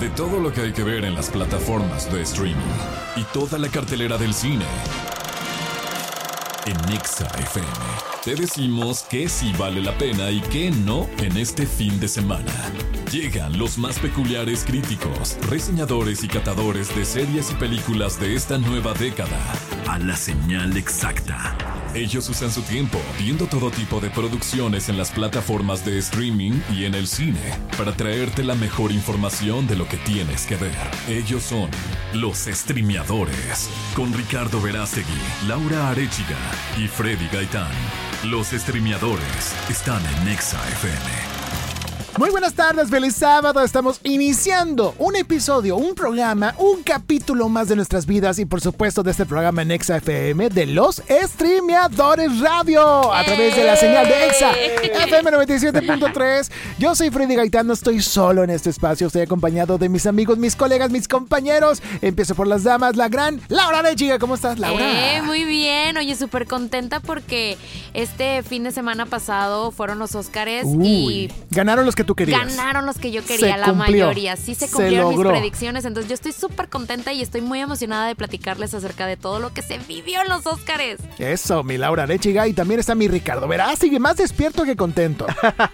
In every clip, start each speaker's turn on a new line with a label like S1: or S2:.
S1: de todo lo que hay que ver en las plataformas de streaming y toda la cartelera del cine. En Nexa FM te decimos que sí vale la pena y que no en este fin de semana. Llegan los más peculiares críticos, reseñadores y catadores de series y películas de esta nueva década a la señal exacta. Ellos usan su tiempo viendo todo tipo de producciones en las plataformas de streaming y en el cine para traerte la mejor información de lo que tienes que ver. Ellos son los streameadores con Ricardo Verástegui, Laura Arechiga y Freddy Gaitán. Los streameadores están en Nexa FM.
S2: Muy buenas tardes, feliz sábado. Estamos iniciando un episodio, un programa, un capítulo más de nuestras vidas y por supuesto de este programa en Exa FM de los Streameadores Radio a través de la señal de Exa FM 97.3. Yo soy Freddy Gaitán, no estoy solo en este espacio, estoy acompañado de mis amigos, mis colegas, mis compañeros. Empiezo por las damas, la gran Laura Rechiga. ¿Cómo estás, Laura?
S3: Eh, muy bien, oye, súper contenta porque este fin de semana pasado fueron los Óscares y
S2: ganaron los que tú querías.
S3: Ganaron los que yo quería, la mayoría. Sí se cumplieron mis predicciones. Entonces yo estoy súper contenta y estoy muy emocionada de platicarles acerca de todo lo que se vivió en los Óscares.
S2: Eso, mi Laura Lechiga. Y también está mi Ricardo Verás. Sigue más despierto que contento.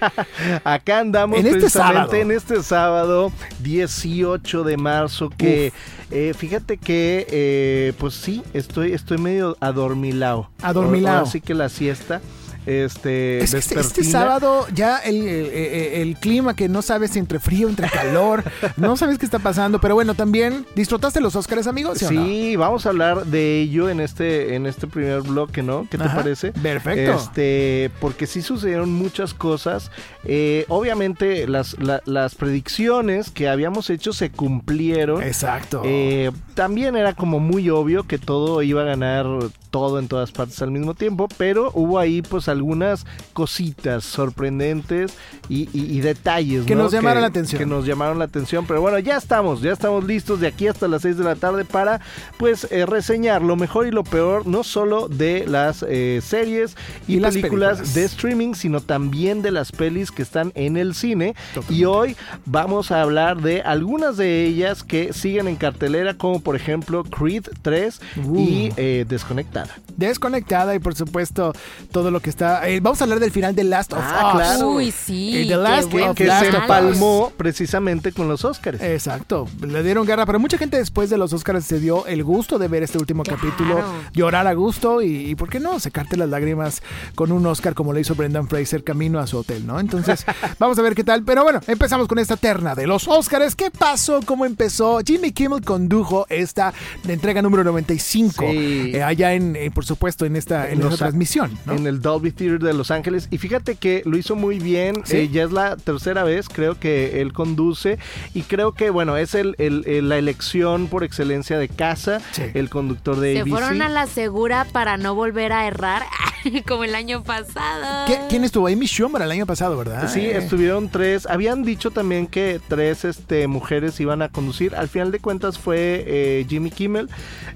S4: Acá andamos en este sábado. en este sábado 18 de marzo que... Eh, fíjate que, eh, pues sí, estoy, estoy medio adormilado.
S2: Adormilado.
S4: Así que la siesta. Este,
S2: este, este, sábado ya el, clima que no sabes entre frío, entre calor, no sabes qué está pasando, pero bueno, también disfrutaste los Oscars, amigos.
S4: ¿sí, vamos a hablar de ello en este, en este primer bloque, ¿no? ¿Qué te parece?
S2: Perfecto.
S4: Este, porque sí sucedieron muchas cosas. Eh, obviamente las, las predicciones que habíamos hecho se cumplieron.
S2: Exacto.
S4: Eh, también era como muy obvio que todo iba a ganar todo en todas partes al mismo tiempo, pero hubo ahí pues algunas cositas sorprendentes y, detalles
S2: que nos llamaron la atención.
S4: Que nos llamaron la atención, pero bueno, ya estamos, ya estamos listos de aquí hasta las 6 de la tarde para pues eh, reseñar lo mejor y lo peor, no solo de las eh, series y, las películas, de streaming, sino también de las pelis que están en el cine. Y hoy vamos a hablar de algunas de ellas que siguen en cartelera, como por ejemplo Creed 3 y eh, Desconectar.
S2: Desconectada y por supuesto todo lo que está... Eh, vamos a hablar del final de Last of
S4: ah,
S2: Us.
S4: Claro.
S3: Uy, sí.
S2: The Last
S4: que, se palmó precisamente con los Oscars.
S2: Exacto. Le dieron guerra, pero mucha gente después de los Oscars se dio el gusto de ver este último capítulo, llorar a gusto y, ¿por qué no? Secarte las lágrimas con un Oscar como le hizo Brendan Fraser camino a su hotel, ¿no? Entonces, vamos a ver qué tal. Pero bueno, empezamos con esta terna de los Oscars. ¿Qué pasó? ¿Cómo empezó? Jimmy Kimmel condujo esta entrega número 95 eh, allá en eh, por supuesto, en esta, en transmisión.
S4: En el Dolby Theater de Los Ángeles. Y fíjate que lo hizo muy bien. Eh, ya es la tercera vez, creo que él conduce. Y creo que, bueno, es el, la elección por excelencia de casa, el conductor de
S3: Se fueron a la segura para no volver a errar, como el año pasado.
S2: ¿Quién estuvo? Amy Schumer el año pasado, ¿verdad?
S4: Sí, estuvieron tres. Habían dicho también que tres este, mujeres iban a conducir. Al final de cuentas fue eh, Jimmy Kimmel.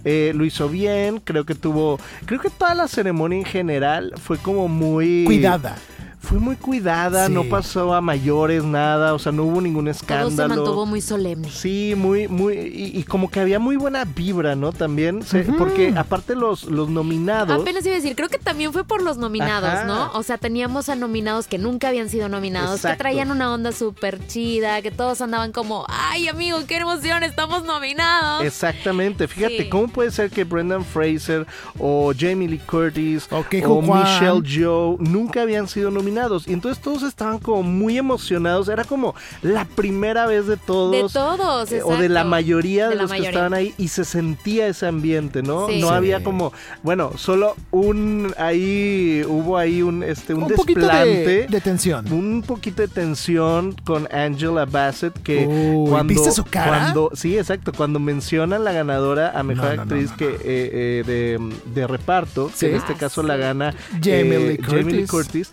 S4: lo hizo bien, creo que tuvo Creo que toda la ceremonia en general fue como muy.
S2: Cuidada
S4: fue muy cuidada, no pasó a mayores nada, o sea, no hubo ningún escándalo. Todo
S3: se mantuvo muy solemne.
S4: Sí, muy, muy, y, como que había muy buena vibra, ¿no? También, porque aparte los, los nominados.
S3: Apenas iba a decir, creo que también fue por los nominados, ¿no? O sea, teníamos a nominados que nunca habían sido nominados, que traían una onda súper chida, que todos andaban como, ay amigo, qué emoción, estamos nominados.
S4: Exactamente, fíjate, ¿cómo puede ser que Brendan Fraser o Jamie Lee Curtis o, o Michelle Joe nunca habían sido nominados? Y entonces todos estaban como muy emocionados. Era como la primera vez de todos.
S3: De todos,
S4: eh, O de la mayoría de, los que estaban ahí. Y se sentía ese ambiente, ¿no? No había como, bueno, solo un, ahí, hubo ahí un, este, un, desplante.
S2: De, tensión.
S4: Un poquito de tensión con Angela Bassett que cuando...
S2: ¿Viste su cara?
S4: Cuando, sí, exacto. Cuando mencionan la ganadora a Mejor Actriz que eh, eh, de, de, reparto, que en este caso la gana
S2: Jamie
S4: Lee Curtis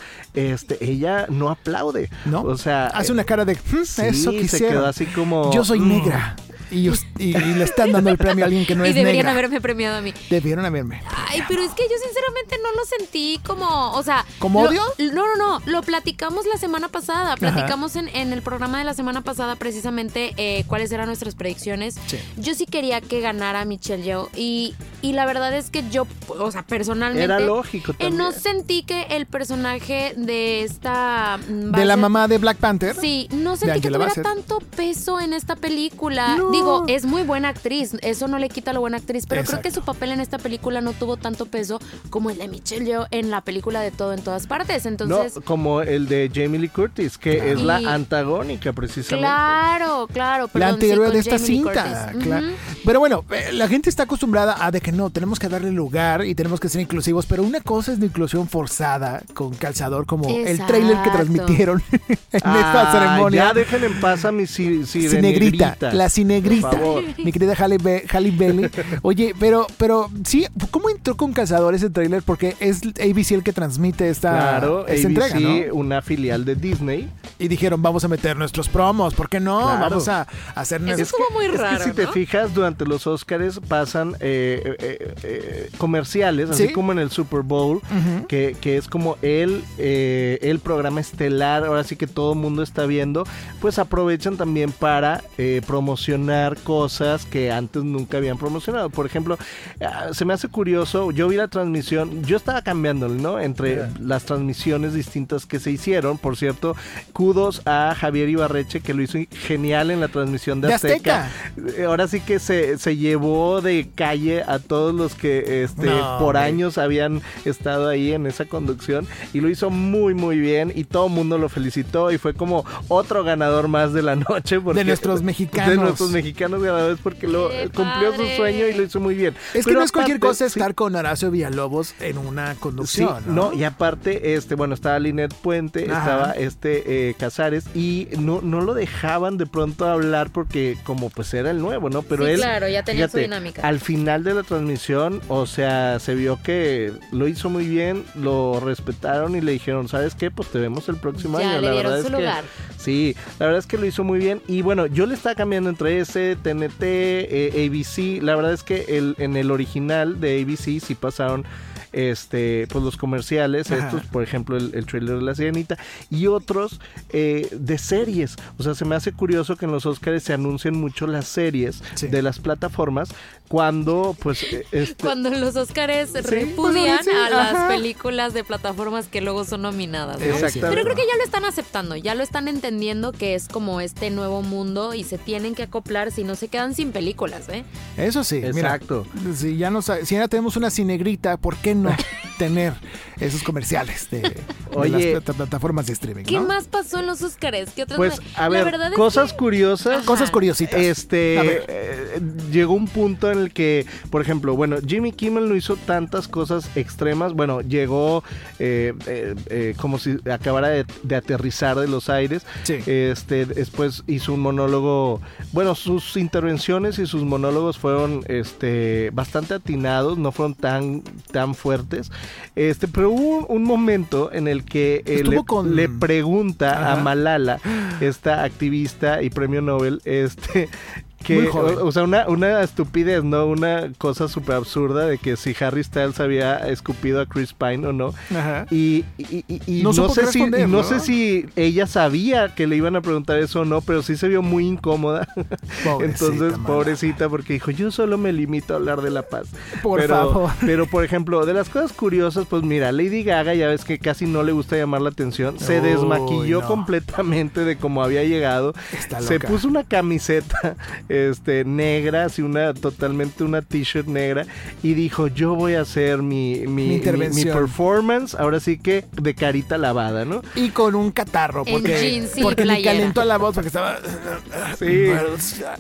S4: este, ella no aplaude. ¿No? O sea.
S2: Hace una cara de. Hmm, eso quisiera.
S4: se quedó así como.
S2: Yo soy mm". negra. Y y, le están dando el premio a alguien que no es
S3: negra. Y deberían
S2: haberme
S3: premiado a mí.
S2: Debieron haberme.
S3: Ay, pero es que yo sinceramente no lo sentí como, o sea...
S2: ¿Como odio?
S3: No, no, no, lo platicamos la semana pasada, platicamos en, el programa de la semana pasada precisamente eh, cuáles eran nuestras predicciones. Yo sí quería que ganara Michelle Yeoh y, y la verdad es que yo, o sea, personalmente...
S4: Era lógico eh,
S3: no sentí que el personaje de esta...
S2: Mm, de la mamá de Black Panther.
S3: Sí, no sentí que tuviera tanto peso en esta película. Digo, es muy buena actriz, eso no le quita lo buena actriz, pero creo que su papel en esta película no tuvo tanto peso como el de Michelle Yeoh en la película de Todo en Todas Partes. Entonces,
S4: no, como el de Jamie Lee Curtis, que es la antagónica precisamente.
S3: Claro, claro.
S2: la anterior de esta cinta. Pero bueno, eh, la gente está acostumbrada a de que no, tenemos que darle lugar y tenemos que ser inclusivos, pero una cosa es la inclusión forzada con calzador como el trailer que transmitieron en esta ah, ceremonia.
S4: Ya dejen en paz a mi
S2: cinegrita, la cinegrita, mi querida Halle, Bailey. Oye, pero, pero sí, ¿cómo entró con calzador ese trailer? Porque es ABC el que transmite esta,
S4: claro, entrega, ¿no? una filial de Disney.
S2: Y dijeron, vamos a meter nuestros promos, ¿por qué no? Vamos a hacer
S3: Eso estuvo muy raro.
S4: Es que si te fijas, durante los Oscars pasan eh, eh, eh, comerciales, así como en el Super Bowl, que, que, es como el, el programa estelar, ahora sí que todo el mundo está viendo, pues aprovechan también para promocionar cosas que antes nunca habían promocionado. Por ejemplo, ah, se me hace curioso, yo vi la transmisión, yo estaba cambiándole, ¿no? Entre las transmisiones distintas que se hicieron, por cierto, kudos a Javier Ibarreche que lo hizo genial en la transmisión de, Azteca. Eh, ahora sí que se, se, llevó de calle a todos los que este, por años habían estado ahí en esa conducción y lo hizo muy muy bien y todo el mundo lo felicitó y fue como otro ganador más de la noche.
S2: de nuestros mexicanos.
S4: De nuestros mexicanos ganadores porque lo cumplió su sueño y lo hizo muy bien.
S2: Es que no es cualquier cosa estar con Horacio Villalobos en una conducción.
S4: ¿no? y aparte, este, bueno, estaba Linet Puente, estaba este eh, Casares y no, no lo dejaban de pronto hablar porque como pues era el nuevo, ¿no? Pero él,
S3: claro, ya tenía su dinámica.
S4: Al final de la transmisión, o sea, se vio que lo hizo muy bien, lo respetaron y le dijeron, ¿sabes qué? Pues te vemos el próximo
S3: ya,
S4: año.
S3: Le la dieron su lugar.
S4: sí, la verdad es que lo hizo muy bien y bueno, yo le estaba cambiando entre ese, TNT, eh, ABC, la verdad es que el, en el original de ABC sí pasaron este, pues los comerciales, estos, por ejemplo, el, trailer de la sirenita, y otros eh, de series. O sea, se me hace curioso que en los Oscars se anuncien mucho las series de las plataformas cuando, pues.
S3: Eh, este cuando los Oscars repudian a las películas de plataformas que luego son nominadas. Pero creo que ya lo están aceptando, ya lo están entendiendo que es como este nuevo mundo y se tienen que acoplar si no se quedan sin películas, ¿eh?
S2: Eso sí.
S4: Exacto.
S2: si ya, nos, si ya tenemos una cinegrita, ¿por qué no? no. Tener esos comerciales de, las plataformas de streaming.
S3: ¿Qué más pasó en los Oscars? ¿Qué otras
S4: pues, a ver, cosas curiosas.
S2: Cosas curiositas.
S4: Este, eh, llegó un punto en el que, por ejemplo, bueno, Jimmy Kimmel no hizo tantas cosas extremas. Bueno, llegó eh, eh, como si acabara de, aterrizar de los aires. Este, después hizo un monólogo. Bueno, sus intervenciones y sus monólogos fueron este, bastante atinados, no fueron tan, tan fuertes este, pero hubo un, momento en el que eh, le, pregunta a Malala, esta activista y premio Nobel, este, o, sea, una, una estupidez, ¿no? Una cosa súper absurda de que si Harry Styles había escupido a Chris Pine o no. Ajá. Y, no, sé si, ¿no? sé si ella sabía que le iban a preguntar eso o no, pero sí se vio muy incómoda. Entonces, pobrecita, porque dijo, yo solo me limito a hablar de la paz.
S2: Por
S4: pero,
S2: favor.
S4: Pero, por ejemplo, de las cosas curiosas, pues mira, Lady Gaga, ya ves que casi no le gusta llamar la atención, se desmaquilló completamente de cómo había llegado. Se puso una camiseta este, negra, así una, totalmente una t-shirt negra, y dijo, yo voy a hacer mi, mi, mi, performance, ahora sí que de carita lavada, ¿no?
S2: Y con un catarro, porque, porque le calentó la voz, porque estaba...
S4: Sí,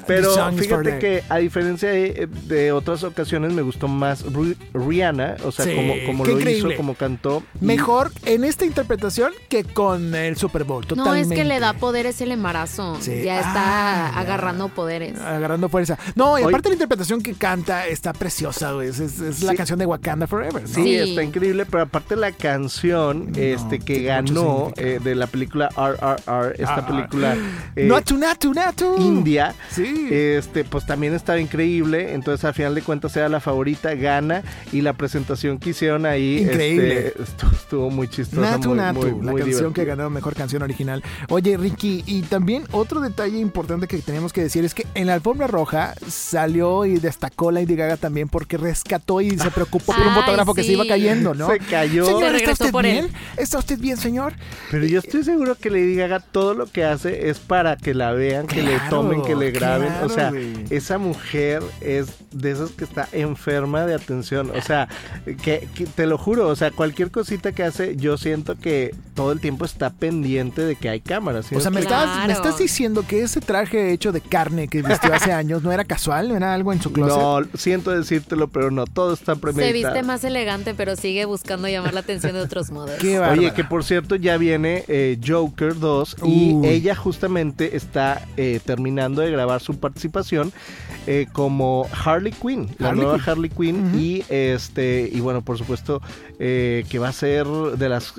S4: pero fíjate que a diferencia de, otras ocasiones me gustó más Rihanna, o sea, como, como lo hizo, como cantó.
S2: Mejor en esta interpretación que con el Super Bowl, totalmente.
S3: No, es que le da poderes el embarazo, ya está agarrando poderes.
S2: Agarrando fuerza. No, y aparte la interpretación que canta está preciosa, güey. Es, la canción de Wakanda Forever.
S4: Sí, está increíble, pero aparte la canción este que ganó eh, de la película RRR, esta ah. película
S2: eh, Natu, Natu, Natu.
S4: India, sí. este pues también estaba increíble, entonces al final de cuentas era la favorita, gana y la presentación que hicieron ahí
S2: increíble.
S4: Este, estuvo, muy chistosa,
S2: Natu,
S4: muy,
S2: Natu, la canción que ganó mejor canción original. Oye, Ricky, y también otro detalle importante que tenemos que decir es que en la alfombra roja salió y destacó Lady Gaga también porque rescató y se preocupó por un fotógrafo que se iba cayendo, ¿no?
S4: Se cayó.
S2: Señor, ¿está usted bien? ¿Está usted bien, señor?
S4: Pero yo estoy seguro que Lady Gaga todo lo que hace es para que la vean, que le tomen, que le graben. o sea, esa mujer es de esas que está enferma de atención. O sea, que, te lo juro, o sea, cualquier cosita que hace, yo siento que todo el tiempo está pendiente de que hay cámaras.
S2: O sea, me, estás, me estás diciendo que ese traje hecho de carne que vistió hace años no era casual, no era algo en su closet.
S4: No, siento decírtelo, pero no, todo está premeditado.
S3: Se viste más elegante, pero sigue buscando llamar la atención de otros modos.
S4: Oye, que por cierto ya viene eh, Joker 2 y ella justamente está eh, terminando de grabar su participación eh, como Harley Quinn, la nueva Harley Quinn y este y bueno por supuesto que va a ser de las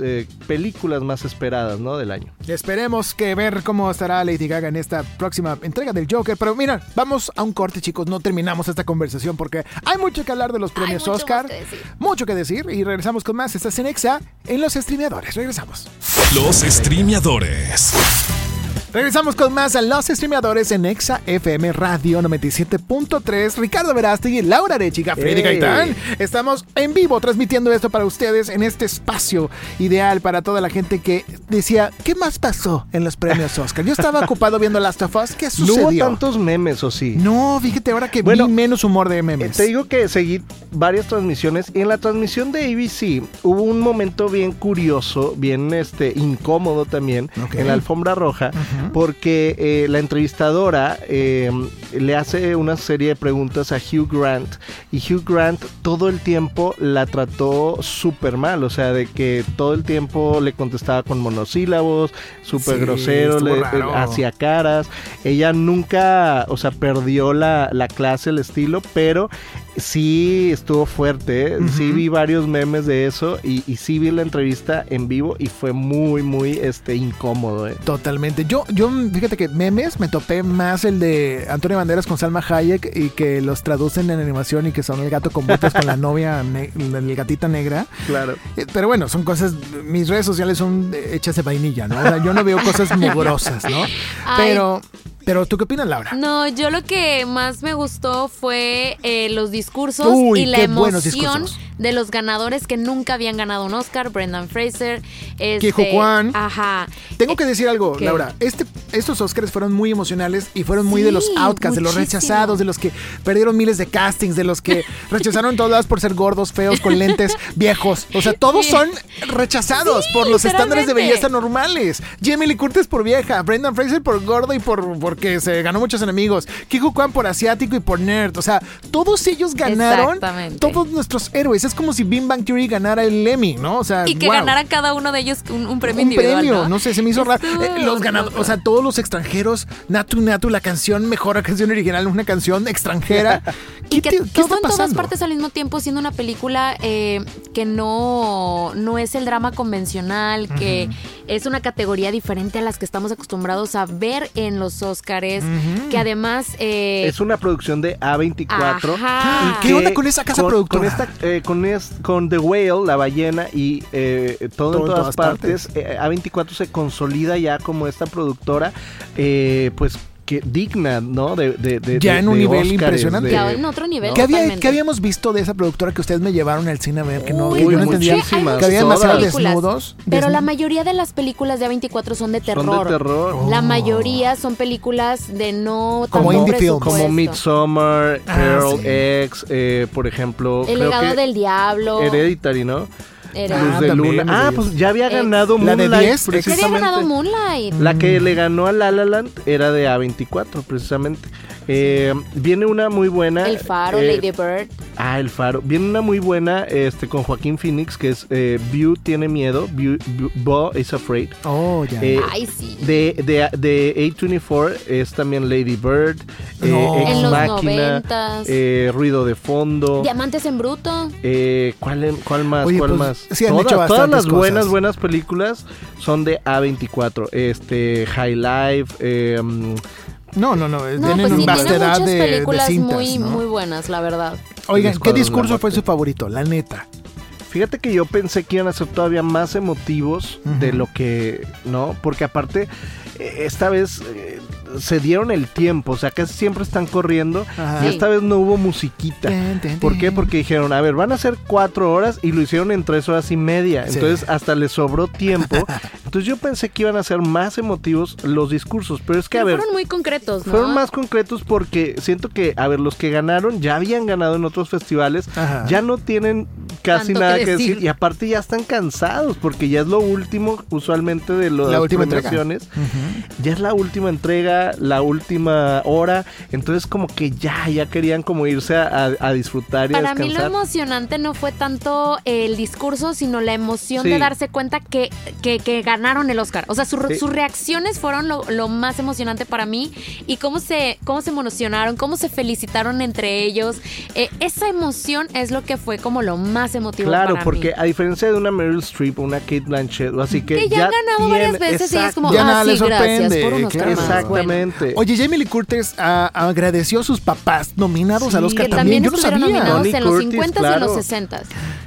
S4: películas más esperadas, ¿no? Del año.
S2: Esperemos que ver cómo estará Lady Gaga en esta próxima entrega del Joker, pero mira, vamos a un corte chicos, no terminamos esta conversación porque hay mucho que hablar de los premios Oscar, mucho que decir y regresamos con más. Estás en Exa en los streameadores. Regresamos.
S1: Los streameadores.
S2: Regresamos con más a los streameadores en Exa FM Radio 97.3. Ricardo Verástegui, Laura Arechiga, Freddy Gaitán. Estamos en vivo transmitiendo esto para ustedes en este espacio ideal para toda la gente que decía, ¿qué más pasó en los premios Oscar? Yo estaba ocupado viendo Last of Us. ¿Qué sucedió?
S4: No hubo tantos memes, ¿o sí?
S2: No, fíjate ahora que vi menos humor de memes.
S4: te digo que seguí varias transmisiones y en la transmisión de ABC hubo un momento bien curioso, bien este incómodo también en la alfombra roja porque eh, la entrevistadora eh, le hace una serie de preguntas a Hugh Grant y Hugh Grant todo el tiempo la trató súper mal, o sea, de que todo el tiempo le contestaba con monosílabos, súper grosero, le hacía caras. Ella nunca, o sea, perdió la, la clase, el estilo, pero sí estuvo fuerte, ¿eh? sí vi varios memes de eso y, sí vi la entrevista en vivo y fue muy, muy este, incómodo. ¿eh?
S2: Totalmente. Yo, yo, fíjate que memes me topé más el de Antonio Banderas con Salma Hayek y que los traducen en animación y que son el gato con botas con la novia, el gatita negra.
S4: Claro.
S2: Eh, pero bueno, son cosas, mis redes sociales son hechas de vainilla, ¿no? O sea, yo no veo cosas mugrosas, ¿no? Pero... Pero ¿tú qué opinas, Laura?
S3: No, yo lo que más me gustó fue eh, los discursos y la emoción de los ganadores que nunca habían ganado un Oscar, Brendan Fraser, este,
S2: Juan.
S3: Ajá.
S2: Tengo que decir algo, Laura. Este, estos Oscars fueron muy emocionales y fueron muy de los outcasts, de los rechazados, de los que perdieron miles de castings, de los que rechazaron todas por ser gordos, feos, con lentes, viejos. O sea, todos son rechazados por los estándares de belleza normales. Jamie Lee Curtis por vieja, Brendan Fraser por gordo y por que se ganó muchos enemigos. Kiku Kwan por asiático y por nerd. O sea, todos ellos ganaron. Todos nuestros héroes. Es como si Bim Bang Theory ganara el Emmy, ¿no? O sea,
S3: y que ganaran cada uno de ellos un, premio un premio,
S2: ¿no? sé, se me hizo raro. Eh, los ganadores, o sea, todos los extranjeros, Natu Natu, la canción mejor canción original, una canción extranjera.
S3: y que todo en todas partes al mismo tiempo, siendo una película eh, que no, no es el drama convencional, que es una categoría diferente a las que estamos acostumbrados a ver en los Oscars, que además... Eh,
S4: es una producción de A24.
S2: ¿Qué onda con esa casa productora?
S4: Eh, con, con, The Whale, la ballena y eh, todo, en todas, partes, A24 se consolida ya como esta productora, pues que digna, ¿no? De, de,
S2: ya en un nivel impresionante.
S3: Ya en otro nivel.
S2: ¿Qué, habíamos visto de esa productora que ustedes me llevaron al cine a ver? Que no,
S3: yo
S2: no entendía. Que había demasiados desnudos.
S3: Pero la mayoría de las películas de A24 son de terror.
S4: Son de terror.
S3: La mayoría son películas de no
S2: Como indie film.
S4: Como Midsommar, ah, Pearl X, eh, por ejemplo.
S3: El legado del diablo.
S4: Hereditary, ¿no? Luz de Luna. Ah, pues ya había ganado Moonlight.
S2: La de
S3: 10, precisamente. había ganado Moonlight.
S4: La que le ganó a La La Land era de A24, precisamente. Eh, viene una muy buena.
S3: El Faro,
S4: eh,
S3: Lady Bird.
S4: Ah, El Faro. Viene una muy buena este, con Joaquín Phoenix, que es eh, View tiene miedo, View, Bo is afraid.
S2: Oh, ya.
S4: Eh,
S3: Ay, sí.
S4: De, de, de A24 es también Lady Bird, eh,
S2: No.
S4: Ex
S3: En los
S4: Máquina,
S3: noventas.
S4: eh, Ruido de Fondo.
S3: Diamantes en bruto.
S4: Eh, ¿cuál, ¿Cuál más?
S2: Oye,
S4: ¿Cuál
S2: pues,
S4: más?
S2: sí han
S4: todas,
S2: hecho
S4: todas las buenas,
S2: cosas.
S4: buenas películas son de A24. Este, High Life,
S2: No, no, no.
S3: No,
S2: tienen
S3: pues sí, tiene
S2: vastedad
S3: muchas
S2: de, de
S3: películas
S2: cintas,
S3: muy,
S2: ¿no?
S3: muy buenas, la verdad.
S2: Oigan, ¿qué
S4: de
S2: discurso fue su favorito? La neta.
S4: Fíjate que yo pensé que iban a ser todavía más emotivos de lo que, ¿no? Porque aparte, eh, esta vez eh, se dieron el tiempo, o sea, casi siempre están corriendo
S2: Ajá.
S4: y
S3: Sí.
S4: esta vez no hubo musiquita.
S2: Ten, ten,
S4: ¿Por qué? Porque dijeron, a ver, van a ser cuatro horas y lo hicieron en tres horas y media.
S2: Sí.
S4: Entonces hasta les sobró tiempo. Entonces yo pensé que iban a ser más emotivos los discursos. Pero es que, a ver,
S3: fueron muy concretos, ¿no?
S4: fueron más concretos porque siento que, a ver, los que ganaron ya habían ganado en otros festivales,
S2: Ajá.
S4: ya no tienen casi
S3: Tanto
S4: nada
S3: que
S4: que decir. y aparte ya están cansados porque ya es lo último usualmente de las
S2: La última entrega.
S4: premiaciones. Ya es la última entrega, la última hora, entonces como que ya, ya querían como irse a, a- a disfrutar y a
S3: Para mí lo
S4: descansar.
S3: emocionante no fue tanto el discurso, sino la emoción
S4: Sí.
S3: de darse cuenta que, que, que ganaron el Oscar. O sea, su-
S4: Sí.
S3: sus reacciones fueron lo, lo más emocionante para mí y cómo se, cómo se emocionaron, cómo se felicitaron entre ellos. Eh, esa emoción es lo que fue como lo más emotivo
S4: Claro,
S3: para
S4: porque
S3: mí.
S4: a diferencia de una Meryl Streep o una Kate Blanchett, o así que,
S3: Que ya han ganado varias veces y es como,
S2: Ya
S3: ah,
S2: nada
S3: sí, gracias por un Oscar
S2: claro.
S3: más. Bueno.
S4: Exactamente.
S2: Oye, Jamie Lee Curtis ah, agradeció a sus papás nominados
S4: Sí,
S2: al Oscar
S3: que
S2: también.
S3: también
S2: Yo no sabía.
S3: nominados
S4: Tony
S3: en los
S4: Curtis,
S3: 50 y en
S4: claro.
S3: los 60.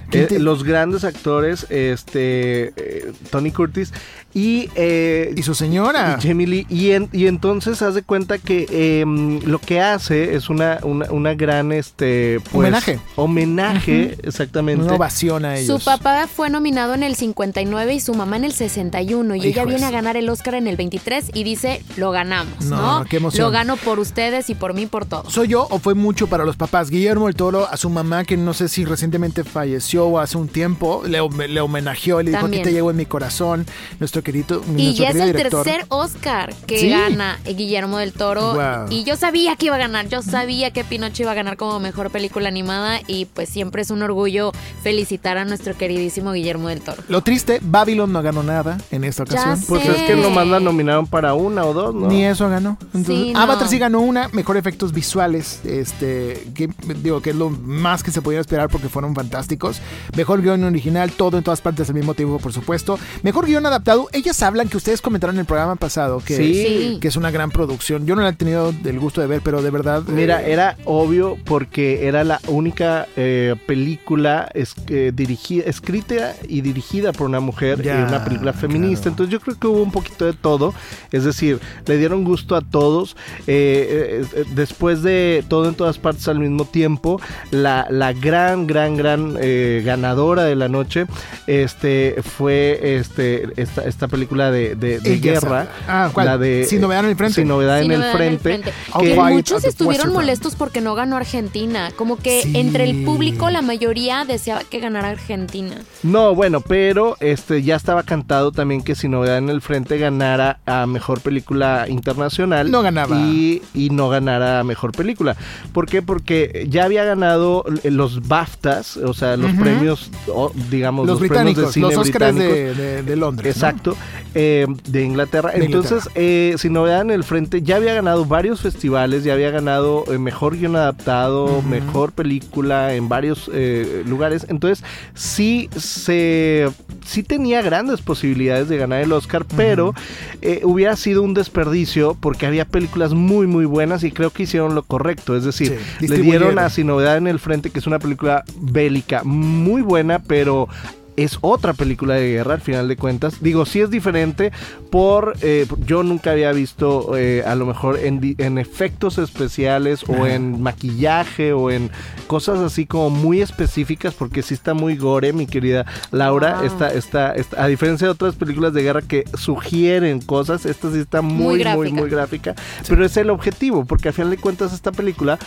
S2: ¿Quién
S4: Eh,
S2: te-
S4: los grandes actores, este eh, Tony Curtis y, eh,
S2: Y su señora.
S4: y Jamie Lee. Y, en- y entonces haz de cuenta que em, lo que hace es una, una, una gran este pues,
S2: Homenaje.
S4: Homenaje, exactamente.
S2: Una ovación a ellos.
S3: Su papá fue nominado en el 59 y su mamá en el 61 y ella viene a ganar el Oscar en el 23 y dice, lo ganamos,
S2: No,
S3: ¿no?
S2: no, qué emoción.
S3: Lo gano por ustedes y por mí, por todos.
S2: ¿Soy yo o fue mucho para los papás? Guillermo el Toro, a su mamá, que no sé si recientemente falleció o hace un tiempo, le, le homenajeó, le dijo, aquí te llevo en mi corazón, nuestro querido
S3: Y ya es el
S2: director.
S3: tercer Oscar que
S2: Sí.
S3: gana Guillermo del Toro.
S2: Wow.
S3: Y yo sabía que iba a ganar, yo sabía que Pinocho iba a ganar como mejor película animada y pues siempre es un orgullo felicitar a nuestro queridísimo Guillermo del Toro.
S2: Lo triste, Babylon no ganó nada en esta
S3: Ya
S2: ocasión.
S3: sé.
S4: Pues es que nomás la nominaron para una o dos, ¿no?
S2: Ni eso ganó. Entonces,
S3: Sí, no.
S2: Avatar sí ganó una, mejor efectos visuales, este, que digo que es lo más que se podía esperar porque fueron fantásticos. Mejor guion original, todo en todas partes al mismo tiempo, por supuesto. Mejor guion adaptado. Ellas hablan que ustedes comentaron en el programa pasado que,
S4: Sí.
S2: Que es una gran producción. Yo no la he tenido el gusto de ver, pero de verdad.
S4: Mira,
S2: eh,
S4: era obvio porque era la única eh, película es- eh, dirigida, escrita y dirigida por una mujer,
S2: Ya,
S4: eh, una película feminista.
S2: claro.
S4: Entonces yo creo que hubo un poquito de todo. Es decir, le dieron gusto a todos. Después de todo en todas partes al mismo tiempo, la, la gran, gran, gran ganadora de la noche este, fue este, esta, esta película de, de- guerra.
S2: Ah, ¿cuál?
S4: La de,
S2: Sin novedad en el frente.
S4: Sin novedad en el frente.
S2: I'll
S3: Que muchos estuvieron molestos porque no ganó Argentina. Como que
S2: Sí.
S3: entre el público la mayoría deseaba que ganara Argentina.
S4: No, bueno, pero este ya estaba cantado también que Sin Novedad en el Frente ganara a Mejor Película Internacional.
S2: No ganaba.
S4: Y, y no ganara a Mejor Película. ¿Por qué? Porque ya había ganado los BAFTAs, o sea, los premios, digamos,
S2: los,
S4: premios de
S2: británicos,
S4: cine
S2: los Oscars
S4: británicos.
S2: de, de- de Londres. ¿no?
S4: Eh, de Inglaterra.
S2: De
S4: Entonces, eh, Sin Novedad en el Frente ya había ganado varios festivales, ya había ganado eh, Mejor Guión Adaptado. Mejor Película en varios eh, lugares. Entonces, sí se sí tenía grandes posibilidades de ganar el Oscar, pero hubiera sido un desperdicio porque había películas muy, muy buenas y creo que hicieron lo correcto. Es decir,
S2: Sí,
S4: le dieron a Sin Novedad en el Frente, que es una película bélica muy buena, pero es otra película de guerra al final de cuentas. Digo, sí es diferente por... eh, yo nunca había visto eh, a lo mejor en, en efectos especiales o en maquillaje o en cosas así como muy específicas porque sí está muy gore, mi querida Laura.
S3: Wow.
S4: Esta, esta- a diferencia de otras películas de guerra que sugieren cosas, esta sí está muy,
S3: Muy
S4: muy,
S3: gráfica.
S4: muy gráfica. Pero es el objetivo, porque al final de cuentas esta película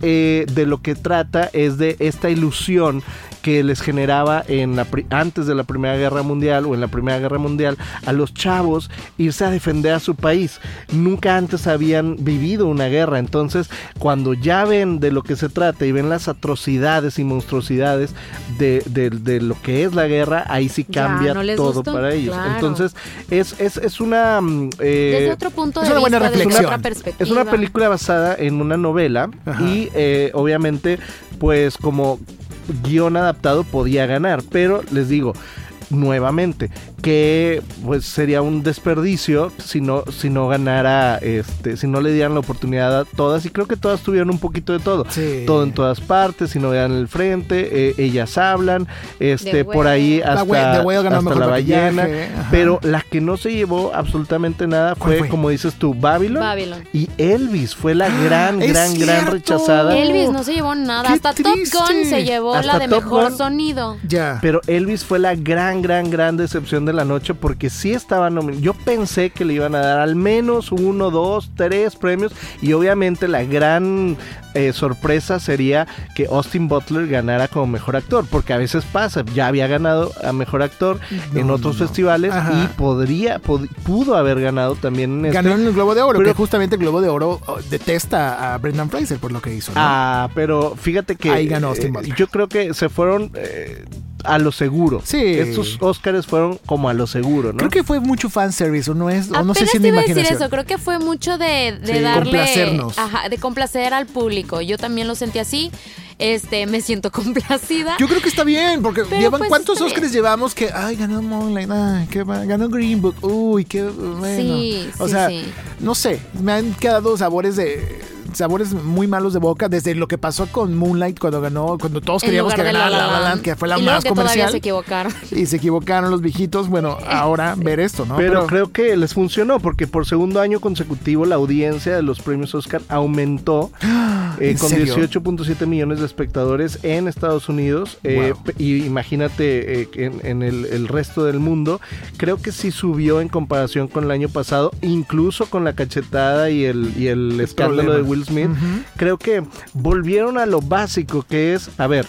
S4: eh, de lo que trata es de esta ilusión que les generaba en la antes de la Primera Guerra Mundial o en la Primera Guerra Mundial a los chavos irse a defender a su país. Nunca antes habían vivido una guerra, entonces cuando ya ven de lo que se trata y ven las atrocidades y monstruosidades de, lo que es la guerra, ahí sí cambia todo para ellos. Entonces es, es, es una...
S3: Mm, eh, Desde otro punto de
S2: es una buena reflexión.
S4: Es una película basada en una novela y eh, obviamente pues como guion adaptado podía ganar, pero les digo, nuevamente que pues sería un desperdicio si no, si no ganara, este, si no le dieran la oportunidad a todas, y creo que todas tuvieron un poquito de todo, todo en todas partes, si no vean el frente, eh, ellas hablan, este, por ahí hasta la, ballena, pero la que no se llevó absolutamente nada fue, como dices tú, Babylon, y Elvis fue la gran, gran, gran rechazada.
S3: Elvis no se llevó nada, hasta Top Gun se llevó la de mejor sonido.
S4: Ya. Pero Elvis fue la gran, gran, gran decepción de la noche porque sí estaban Yo pensé que le iban a dar al menos uno, dos, tres premios y obviamente la gran eh, sorpresa sería que Austin Butler ganara como mejor actor, porque a veces pasa, ya había ganado a mejor actor en otros festivales y podría, pudo haber ganado también en
S2: este. Ganó en el Globo de Oro, pero justamente el Globo de Oro oh, detesta a Brendan Fraser por lo que hizo.
S4: Ah, pero fíjate que
S2: ahí ganó Austin
S4: eh, yo creo que se fueron eh, a lo seguro. Sí. Estos Oscars fueron como a lo seguro, ¿no?
S2: Creo que fue mucho fanservice, o no es, o no sé si es mi imaginación. decir eso,
S3: creo que fue mucho de, de darle. Complacernos. Ajá, de complacer al público. Yo también lo sentí así. Este, me siento complacida.
S2: Yo creo que está bien, porque llevan pues, cuántos Oscars llevamos que, ay, ganó Moonlight, ay, qué ganó Green Book, uy, qué bueno. Sí, o sea, no sé, me han quedado sabores de sabores muy malos de boca desde lo que pasó con Moonlight cuando ganó, cuando todos queríamos que ganara La La Land, que fue la más comercial.
S3: se equivocaron.
S2: Y se equivocaron los viejitos. Bueno, ahora ver esto, ¿no?
S4: Pero, creo que les funcionó porque por segundo año consecutivo la audiencia de los premios Oscar aumentó eh, con 18.7 millones de espectadores en Estados Unidos. Eh, y imagínate eh, en, el, resto del mundo. Creo que sí subió en comparación con el año pasado, incluso con la cachetada y el, y el escándalo de Will Smith, creo que volvieron a lo básico que es, a ver,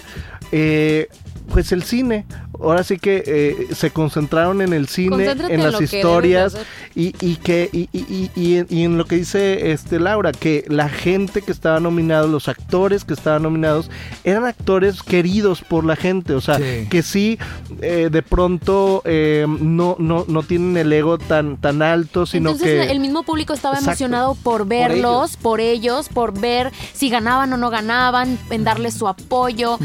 S4: eh, pues el cine. Ahora sí que eh, se concentraron en el cine, en las historias y, y, que y, y, en lo que dice este Laura, que la gente que estaba nominada, los actores que estaban nominados, eran actores queridos por la gente. O sea, que sí, eh, de pronto eh, no, no, no tienen el ego tan, tan alto, sino
S3: Entonces, el mismo público estaba emocionado por verlos, por ellos. por ver si ganaban o no ganaban, en darles su apoyo.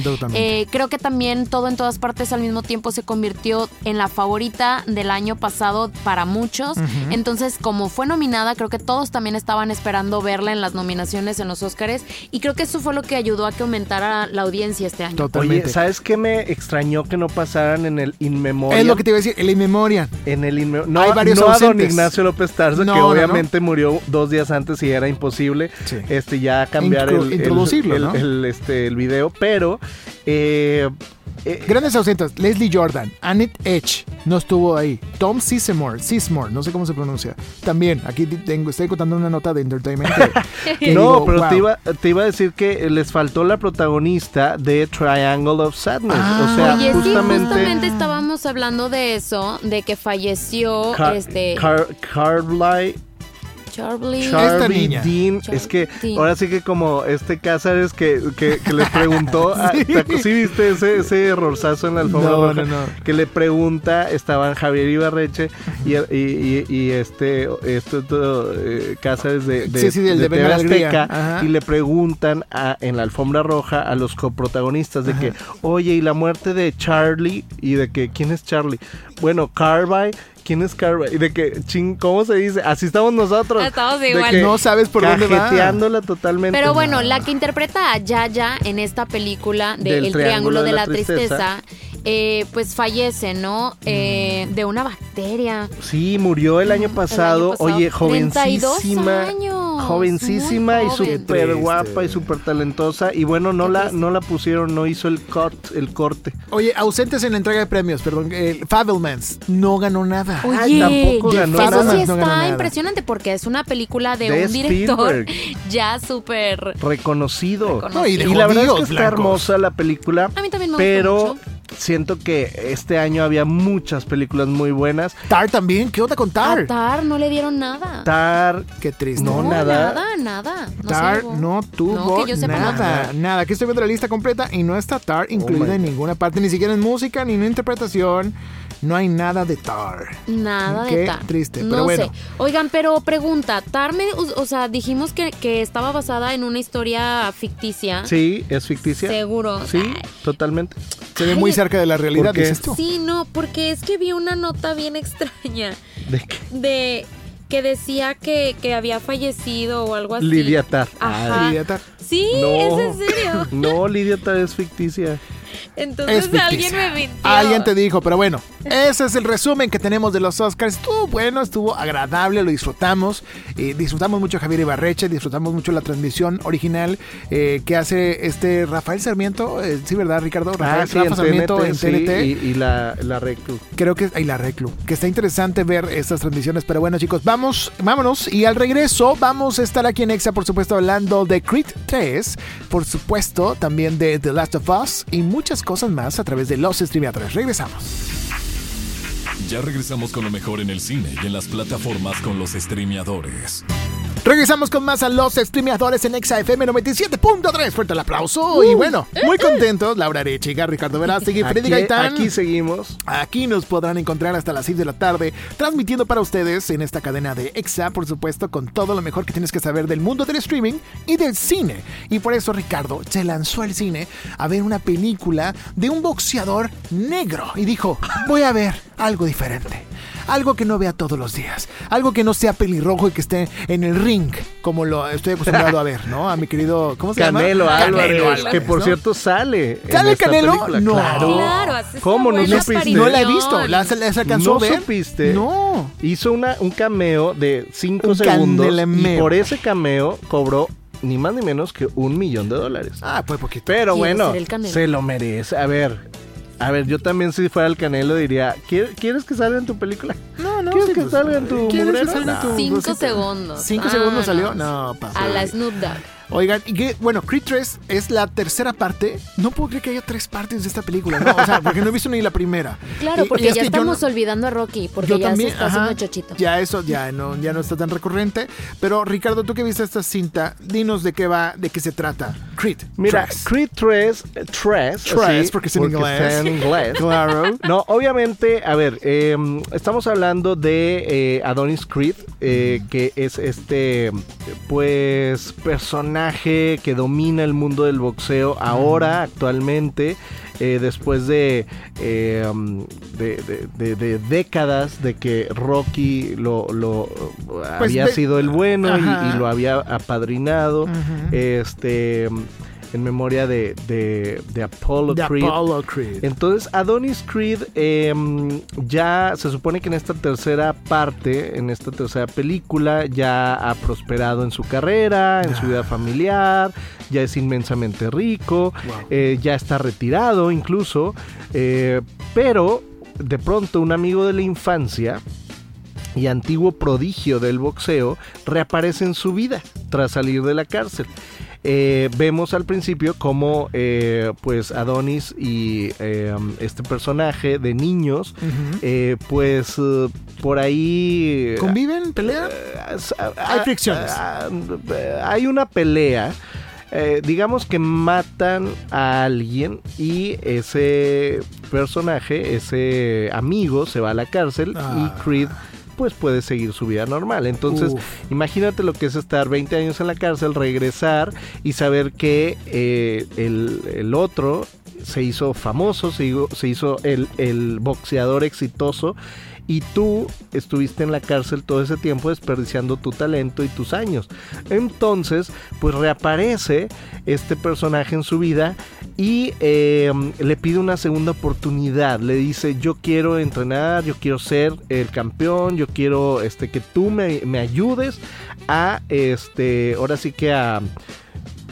S3: creo que también todo en todas partes al mismo tiempo se convirtió en la favorita del año pasado para muchos. Entonces, como fue nominada, creo que todos también estaban esperando verla en las nominaciones en los Oscars y creo que eso fue lo que ayudó a que aumentara la audiencia este año.
S4: Totalmente. Oye, ¿sabes qué me extrañó que no pasaran en el In Memoriam?
S2: Es lo que te iba a decir, el In Memoriam.
S4: En el In No, Hay varios no a don Ignacio López Tarso, que obviamente murió dos días antes y era imposible este ya cambiar el,
S2: introducirlo,
S4: el, este, el video, pero eh,
S2: eh, Grandes ausentes, Leslie Jordan, Annette Edge, no estuvo ahí. Tom Sizemore, Sizemore, no sé cómo se pronuncia. También, aquí tengo, estoy contando una nota de entertainment.
S4: no, pero te, iba, te iba a decir que les faltó la protagonista de Triangle of Sadness. o sea,
S3: ah. justamente, estábamos hablando de eso, de que falleció este
S4: Car Charlie. Dean. es que ahora sí que como este Cázares que, que, que le preguntó. sí. viste ese, ese errorzazo en la alfombra roja? Que le pregunta, estaban Javier Ibarreche y, y, y, este, este eh, Cázares de, de,
S2: sí, del de,
S4: Azteca y le preguntan a, en la alfombra roja a los coprotagonistas de que, oye, y la muerte de Charlie y de que, ¿quién es Charlie? Bueno, Carby ¿quién es Carver? Y de que, ching, ¿cómo se dice? Así estamos nosotros.
S3: Estamos igual.
S2: no sabes por dónde va.
S4: totalmente.
S3: Pero bueno, la que interpreta a Yaya en esta película de El Triángulo, de, la, Tristeza eh, pues fallece, ¿no? Eh, mm. de una bacteria.
S4: Sí, murió el año pasado. Oye, jovencísima. Años. Jovencísima y súper guapa y súper talentosa. Y bueno, no la, no la pusieron, no hizo el cut, el corte.
S2: Oye, ausentes en la entrega de premios, perdón. El Fablemans no ganó nada.
S3: Oye, tampoco ganó eso sí está impresionante porque es una película de, un director ya súper
S4: reconocido. y, la verdad es que está hermosa la película. A mí también me pero siento que este año había muchas películas muy buenas.
S2: Tar también, ¿qué onda con Tar?
S3: A Tar no le dieron nada.
S4: Tar,
S2: qué triste.
S4: No, nada.
S3: Nada, nada. No
S2: Tar no tuvo nada,
S3: nada.
S2: Nada. Aquí estoy viendo la lista completa y no está Tar incluida en ninguna parte, ni siquiera en música, ni en interpretación. No hay nada de Tar.
S3: Nada
S2: Qué
S3: de Tar.
S2: triste,
S3: no
S2: pero bueno.
S3: sé. Oigan, pero pregunta, Tar, me, o sea, dijimos que, que, estaba basada en una historia ficticia.
S4: Sí, es ficticia.
S3: Seguro.
S4: Sí, totalmente.
S2: Se ve muy cerca de la realidad, dices tú.
S3: Sí, no, porque es que vi una nota bien extraña.
S4: ¿De qué?
S3: De que decía que, que había fallecido o algo así.
S4: Lidia Tar.
S3: Ajá.
S2: Lidia Tar.
S3: Sí, es en serio.
S4: No, Lidia Tar es ficticia.
S3: Entonces alguien me mintió.
S2: Alguien te dijo, pero bueno, ese es el resumen que tenemos de los Oscars. Estuvo bueno, estuvo agradable, lo disfrutamos. Eh, disfrutamos mucho a Javier Ibarreche, disfrutamos mucho la transmisión original eh, que hace este Rafael Sarmiento. Eh, sí, ¿verdad, Ricardo? Rafael
S4: ah, sí,
S2: Rafa Sarmiento en
S4: sí,
S2: TNT.
S4: Y, y, la, la Reclu.
S2: Creo que hay la Reclu. Que está interesante ver estas transmisiones. Pero bueno, chicos, vamos, vámonos. Y al regreso vamos a estar aquí en Exa, por supuesto, hablando de Creed 3. Por supuesto, también de The Last of Us y muchas cosas más a través de los streameadores. Regresamos.
S1: Ya regresamos con lo mejor en el cine y en las plataformas con los streameadores.
S2: Regresamos con más a los streameadores en XFM 97.3. Fuerte el aplauso. y bueno, muy contentos. Laura Arechiga, Ricardo Verástegui, Freddy Gaitán.
S4: Aquí seguimos.
S2: Aquí nos podrán encontrar hasta las 6 de la tarde, transmitiendo para ustedes en esta cadena de EXA, por supuesto, con todo lo mejor que tienes que saber del mundo del streaming y del cine. Y por eso Ricardo se lanzó al cine a ver una película de un boxeador negro y dijo, voy a ver algo diferente algo que no vea todos los días, algo que no sea pelirrojo y que esté en el ring, como lo estoy acostumbrado a ver, ¿no? A mi querido, ¿cómo se
S4: Canelo
S2: llama?
S4: Álvarez, Canelo Álvarez, que por ¿no? cierto sale.
S2: ¿Sale Canelo?
S4: Película.
S2: No.
S4: Claro.
S3: claro
S4: ¿Cómo no supiste?
S2: No la he visto, ¿la, la alcanzó
S4: ¿No
S2: a ver?
S4: supiste?
S2: No.
S4: Hizo una, un cameo de 5
S2: Un
S4: segundos y por ese cameo cobró ni más ni menos que un millón de dólares.
S2: Ah, pues poquito.
S4: Pero
S3: Quiere
S4: bueno, se lo merece. A ver, a ver, yo también si fuera el Canelo diría, ¿Quieres, ¿quieres que salga en tu película?
S2: No, no.
S4: ¿Quieres
S2: sí,
S4: que
S2: pues,
S4: salga en tu
S2: ¿quieres que salga en
S4: No.
S2: tu
S3: Cinco segundos.
S2: ¿Cinco
S3: Ah,
S2: segundos salió?
S3: no.
S2: No, pasó.
S3: A la Snoop Dogg.
S2: Oigan, y que, bueno, Creed 3 es la tercera parte. No puedo creer que haya tres partes de esta película, ¿no? O sea, porque no he visto ni la primera.
S3: Claro,
S2: Y- y
S3: porque
S2: es
S3: ya estamos
S2: no-
S3: olvidando a Rocky, porque
S2: yo
S3: ya
S2: también,
S3: se está
S2: ajá,
S3: haciendo chochito.
S2: Ya eso ya no, ya no está tan recurrente. Pero Ricardo, tú que viste esta cinta, dinos de qué va, de qué se trata. Creed.
S4: Mira,
S2: 3.
S4: Creed 3, 3,
S2: Tres, porque es en inglés.
S4: está en inglés.
S2: Claro.
S4: No, obviamente, a ver, eh, estamos hablando de eh, Adonis Creed, eh, que es este, pues, personaje que domina el mundo del boxeo ahora, actualmente. eh, después de, eh, um, de, de- de- décadas de que Rocky lo, lo,
S2: Pues
S4: había sido el bueno y- lo había apadrinado este en memoria de, de, de Apollo
S2: De
S4: Creed.
S2: Apollo Creed.
S4: Entonces, Adonis Creed em, ya se supone que en esta tercera parte, en esta tercera película, ya ha prosperado en su carrera, en su vida familiar, ya es inmensamente rico, eh, ya está retirado incluso, eh, pero de pronto un amigo de la infancia y antiguo prodigio del boxeo reaparece en su vida tras salir de la cárcel. Eh, vemos al principio como eh, pues Adonis y eh, este personaje de niños eh, pues eh, por ahí
S2: ¿Conviven? ¿Pelean?
S4: eh,
S2: Hay fricciones.
S4: ah, hay una pelea digamos que matan a alguien y ese personaje, ese amigo se va a la cárcel
S2: Ah.
S4: y Creed pues puede seguir su vida normal. Entonces,
S2: Uf.
S4: imagínate lo que es estar 20 años en la cárcel, regresar y saber que eh, el, el otro se hizo famoso, se hizo, se hizo el, el boxeador exitoso y tú estuviste en la cárcel todo ese tiempo desperdiciando tu talento y tus años. Entonces, pues reaparece este personaje en su vida y eh, le pide una segunda oportunidad. Le dice, yo quiero entrenar, yo quiero ser el campeón, yo quiero este, que tú me, me ayudes a, este, ahora sí que a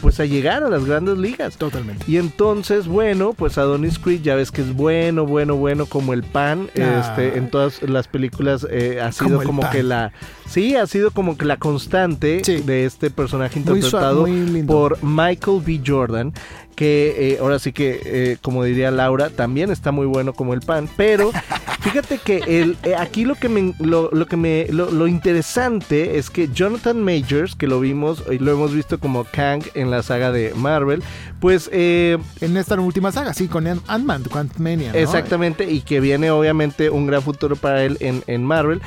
S4: pues a llegar a las grandes ligas.
S2: Totalmente.
S4: Y entonces, bueno, pues Adonis Creed ya ves que es bueno, bueno, bueno como el pan. Ah. Este, en todas las películas eh, ha sido como, que la... Sí, ha sido como que la constante de este personaje interpretado por Michael B. Jordan que eh, ahora sí que, eh, como diría Laura, también está muy bueno como el pan, pero fíjate que el, eh, aquí lo que me, lo, que me, lo, interesante es que Jonathan Majors, que lo vimos y lo hemos visto como Kang en la saga de Marvel, pues... en
S2: esta última saga, sí, con Ant-Man, Ant-Mania.
S4: Exactamente, y que viene obviamente un gran futuro para él en, en Marvel.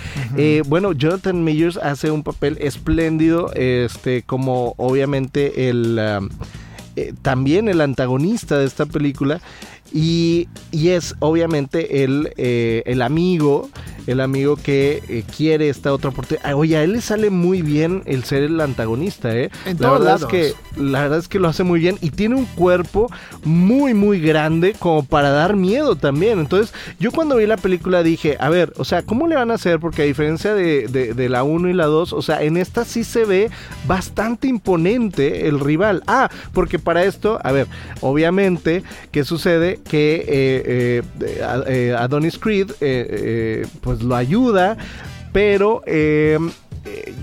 S4: bueno, Jonathan Hace un papel espléndido, este, como obviamente el... Eh, también el antagonista de esta película y, es obviamente el, eh, el amigo, el amigo que eh, quiere esta otra oportunidad. Oye, a él le sale muy bien el ser el antagonista, ¿eh? la verdad es que la verdad es que lo hace muy bien y tiene un cuerpo muy muy grande como para dar miedo también. Entonces, yo cuando vi la película dije, a ver, o sea, ¿cómo le van a hacer? Porque a diferencia de, de la 1 y la 2, o sea, en esta sí se ve bastante imponente el rival. Ah, porque para esto, a ver, obviamente, ¿qué sucede? que eh, eh, eh, Adonis Creed pues lo ayuda, pero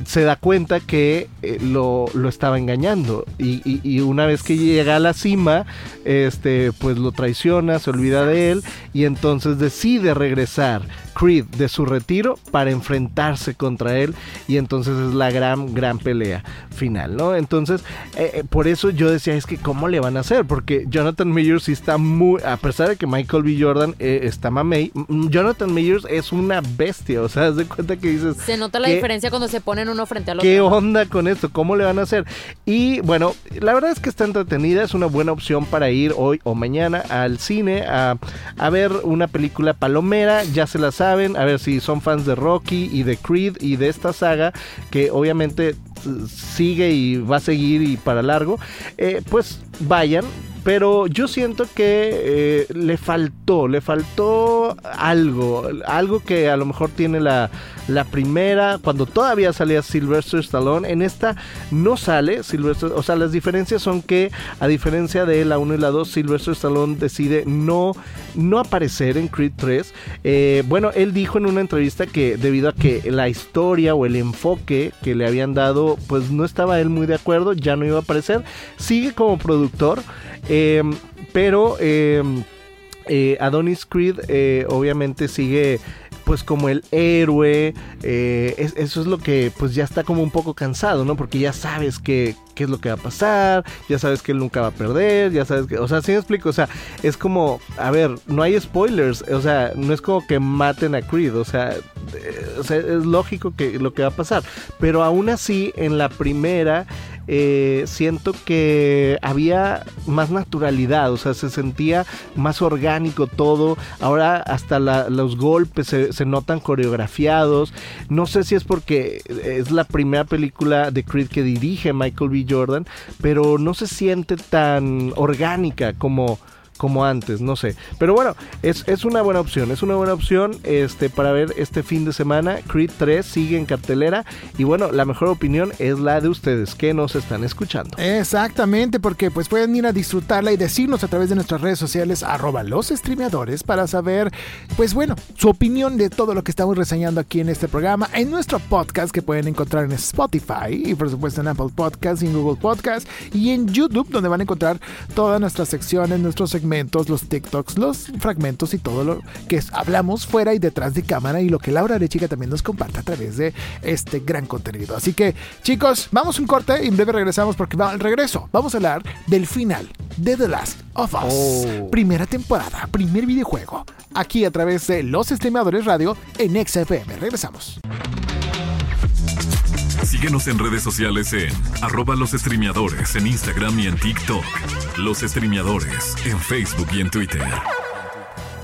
S4: se da cuenta que lo, estaba engañando. Y, una vez que llega a la cima este pues lo traiciona se olvida de él y entonces decide regresar Creed de su retiro para enfrentarse contra él y entonces es la gran, gran pelea final, ¿no? Entonces, eh, eh, por eso yo decía, es que ¿cómo le van a hacer? Porque Jonathan Majors sí está muy, a pesar de que Michael B. Jordan eh, está mamey, Jonathan Majors es una bestia, o sea, haz de cuenta que dices...
S3: Se nota la diferencia cuando se ponen uno frente al otro.
S4: ¿Qué onda con esto? ¿Cómo le van a hacer? Y bueno, la verdad es que está entretenida, es una buena opción para ir hoy o mañana al cine a, a ver una película palomera, ya se la sabe a ver si son fans de Rocky y de Creed y de esta saga, que obviamente sigue y va a seguir y para largo, eh, pues vayan, pero yo siento que eh, le faltó, le faltó algo, algo que a lo mejor tiene la, la primera, cuando todavía salía Sylvester Stallone, en esta no sale Sylvester, o sea, las diferencias son que a diferencia de la 1 y la 2, Sylvester Stallone decide no, no aparecer en Creed 3. Eh, bueno, él dijo en una entrevista que debido a que la historia o el enfoque que le habían dado, pues no estaba él muy de acuerdo, ya no iba a aparecer. Sigue como productor. Em, pero em, eh, Adonis Creed eh, obviamente sigue pues como el héroe, eh, eso es lo que pues ya está como un poco cansado, ¿no? Porque ya sabes que, qué es lo que va a pasar, ya sabes que él nunca va a perder, ya sabes que, o sea, si me explico, o sea, es como, a ver, no hay spoilers, o sea, no es como que maten a Creed, o sea, o sea es lógico que lo que va a pasar, pero aún así en la primera eh, siento que había más naturalidad, o sea, se sentía más orgánico todo. Ahora hasta los golpes se, notan coreografiados. No sé si es porque es la primera película de Creed que dirige Michael B. Jordan, pero no se siente tan orgánica como como antes, no sé. Pero bueno, es, una buena opción, es una buena opción este, para ver este fin de semana. Creed 3 sigue en cartelera y bueno, la mejor opinión es la de ustedes que nos están escuchando.
S2: Exactamente, porque pues pueden ir a disfrutarla y decirnos a través de nuestras redes sociales arroba los streameadores para saber, pues bueno, su opinión de todo lo que estamos reseñando aquí en este programa, en nuestro podcast que pueden encontrar en Spotify y por supuesto en Apple Podcasts, en Google Podcasts y en YouTube donde van a encontrar todas nuestras secciones, nuestros segmentos los TikToks, los fragmentos y todo lo que hablamos fuera y detrás de cámara y lo que Laura Arechiga también nos comparte a través de este gran contenido. Así que, chicos, vamos un corte y en breve regresamos porque va al regreso. Vamos a hablar del final de The Last of Us. Oh. Primera temporada, primer videojuego. Aquí a través de los streamadores radio en XFM. Regresamos.
S1: Síguenos en redes sociales en arroba los en Instagram y en TikTok. Los streameadores en Facebook y en Twitter.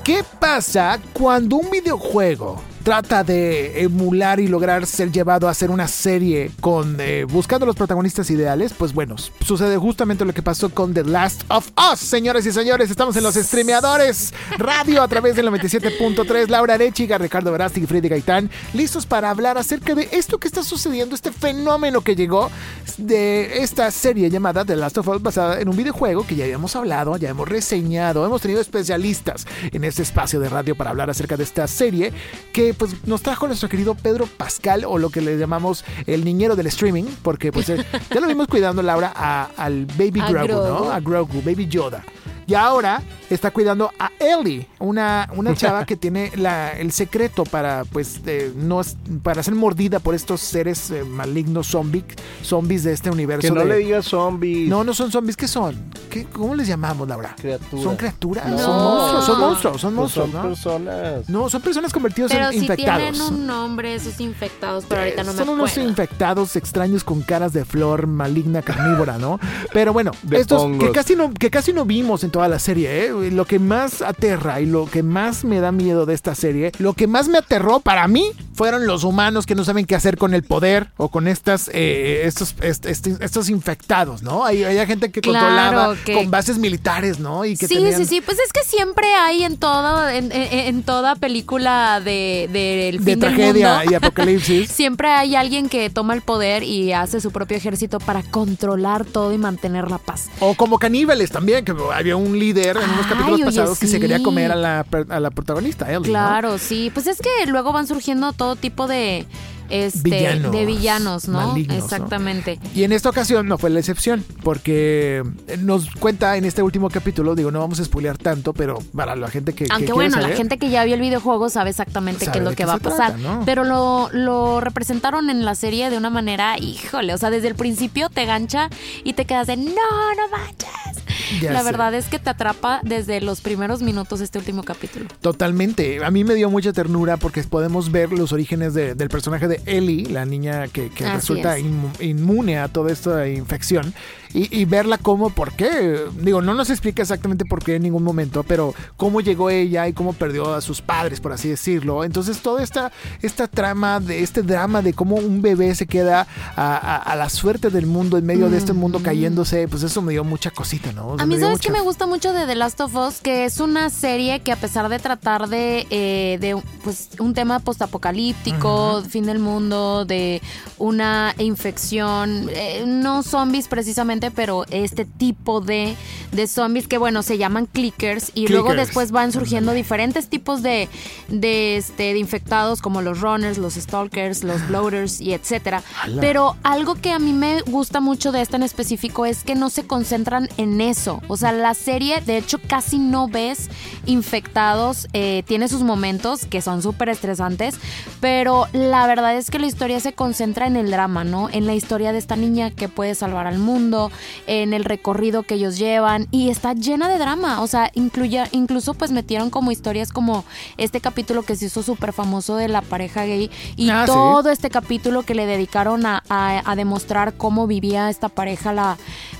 S2: ¿Qué pasa cuando un videojuego trata de emular y lograr ser llevado a hacer una serie con eh, buscando los protagonistas ideales, pues bueno, sucede justamente lo que pasó con The Last of Us. Señores y señores, estamos en los streameadores radio a través del 97.3. Laura Arechiga, Ricardo Verástig y Freddy Gaitán, listos para hablar acerca de esto que está sucediendo, este fenómeno que llegó de esta serie llamada The Last of Us basada en un videojuego que ya habíamos hablado, ya hemos reseñado, hemos tenido especialistas en este espacio de radio para hablar acerca de esta serie que pues nos trajo nuestro querido Pedro Pascal o lo que le llamamos el niñero del streaming, porque pues eh, ya lo vimos cuidando Laura al Baby Grogu, ¿no? A Grogu, Baby Yoda. Y ahora está cuidando a Ellie, una, una chava que tiene la, el secreto para, pues, no, para ser mordida por estos seres eh, malignos zombies, zombies de este universo.
S4: Que no le digas zombies.
S2: No, no son zombies, ¿qué son? ¿Qué, ¿Cómo les llamamos, Laura?
S4: Criaturas.
S2: ¿Son criaturas? Son monstruos, son monstruos, son
S4: pues
S2: monstruos,
S4: son personas.
S2: No, son personas convertidos
S3: en
S2: infectados.
S3: Pero tienen un nombre esos infectados, pero ahorita no me
S2: Son unos infectados extraños con caras de flor maligna carnívora, ¿no? Pero bueno, estos que casi no que casi no vimos en toda la serie, ¿eh? Lo que más aterra y lo que más me da miedo de esta serie, lo que más me aterró para mí fueron los humanos que no saben qué hacer con el poder o con estas eh, estos, estos infectados, ¿no? Hay, hay gente que controlaba con bases militares, ¿no?
S3: Y que sí, sí, sí, pues es que siempre hay en todo, en, toda película de, de,
S2: de tragedia y apocalipsis.
S3: siempre hay alguien que toma el poder y hace su propio ejército para controlar todo y mantener la paz.
S2: O como caníbales también, que había un líder en unos capítulos pasados que se quería comer a la, a la protagonista,
S3: Claro, sí. Pues es que luego van surgiendo todo tipo de este, de villanos, ¿no? Exactamente.
S2: Y en esta ocasión no fue la excepción, porque nos cuenta en este último capítulo, digo, no vamos a spoilear tanto, pero para la gente que...
S3: Aunque bueno, la gente que ya vio el videojuego sabe exactamente qué es lo que va a pasar. Pero lo, lo representaron en la serie de una manera, híjole, o sea, desde el principio te gancha y te quedas de, no, no manches. La verdad es que te atrapa desde los primeros minutos este último capítulo.
S2: Totalmente. A mí me dio mucha ternura porque podemos ver los orígenes del personaje de Ellie, la niña que, resulta inmune a toda esta infección y, verla como, ¿por qué? Digo, no nos explica exactamente por qué en ningún momento, pero cómo llegó ella y cómo perdió a sus padres, por así decirlo. Entonces, toda esta, esta trama, de este drama de cómo un bebé se queda a, la suerte del mundo en medio de este mundo mm. cayéndose, pues eso me dio mucha cosita, ¿no?
S3: A mí, ¿sabes que me gusta mucho de The Last of Us? Que es una serie que a pesar de tratar de, eh, de pues, un tema postapocalíptico, fin del mundo, de una infección, eh, no zombies precisamente, pero este tipo de, de zombies que, bueno, se llaman clickers y luego después van surgiendo diferentes tipos de, de, este, de infectados como los runners, los stalkers, los bloaters y etcétera. Pero algo que a mí me gusta mucho de esta en específico es que no se concentran en eso. O sea, la serie, de hecho, casi no ves infectados. Eh, tiene sus momentos que son súper estresantes, pero la verdad es que la historia se concentra en el drama, ¿no? En la historia de esta niña que puede salvar al mundo, en el recorrido que ellos llevan y está llena de drama, o sea, incluye, incluso pues metieron como historias como este capítulo que se hizo súper famoso de la pareja gay y ah, todo este capítulo que le dedicaron a, a, demostrar cómo vivía esta pareja la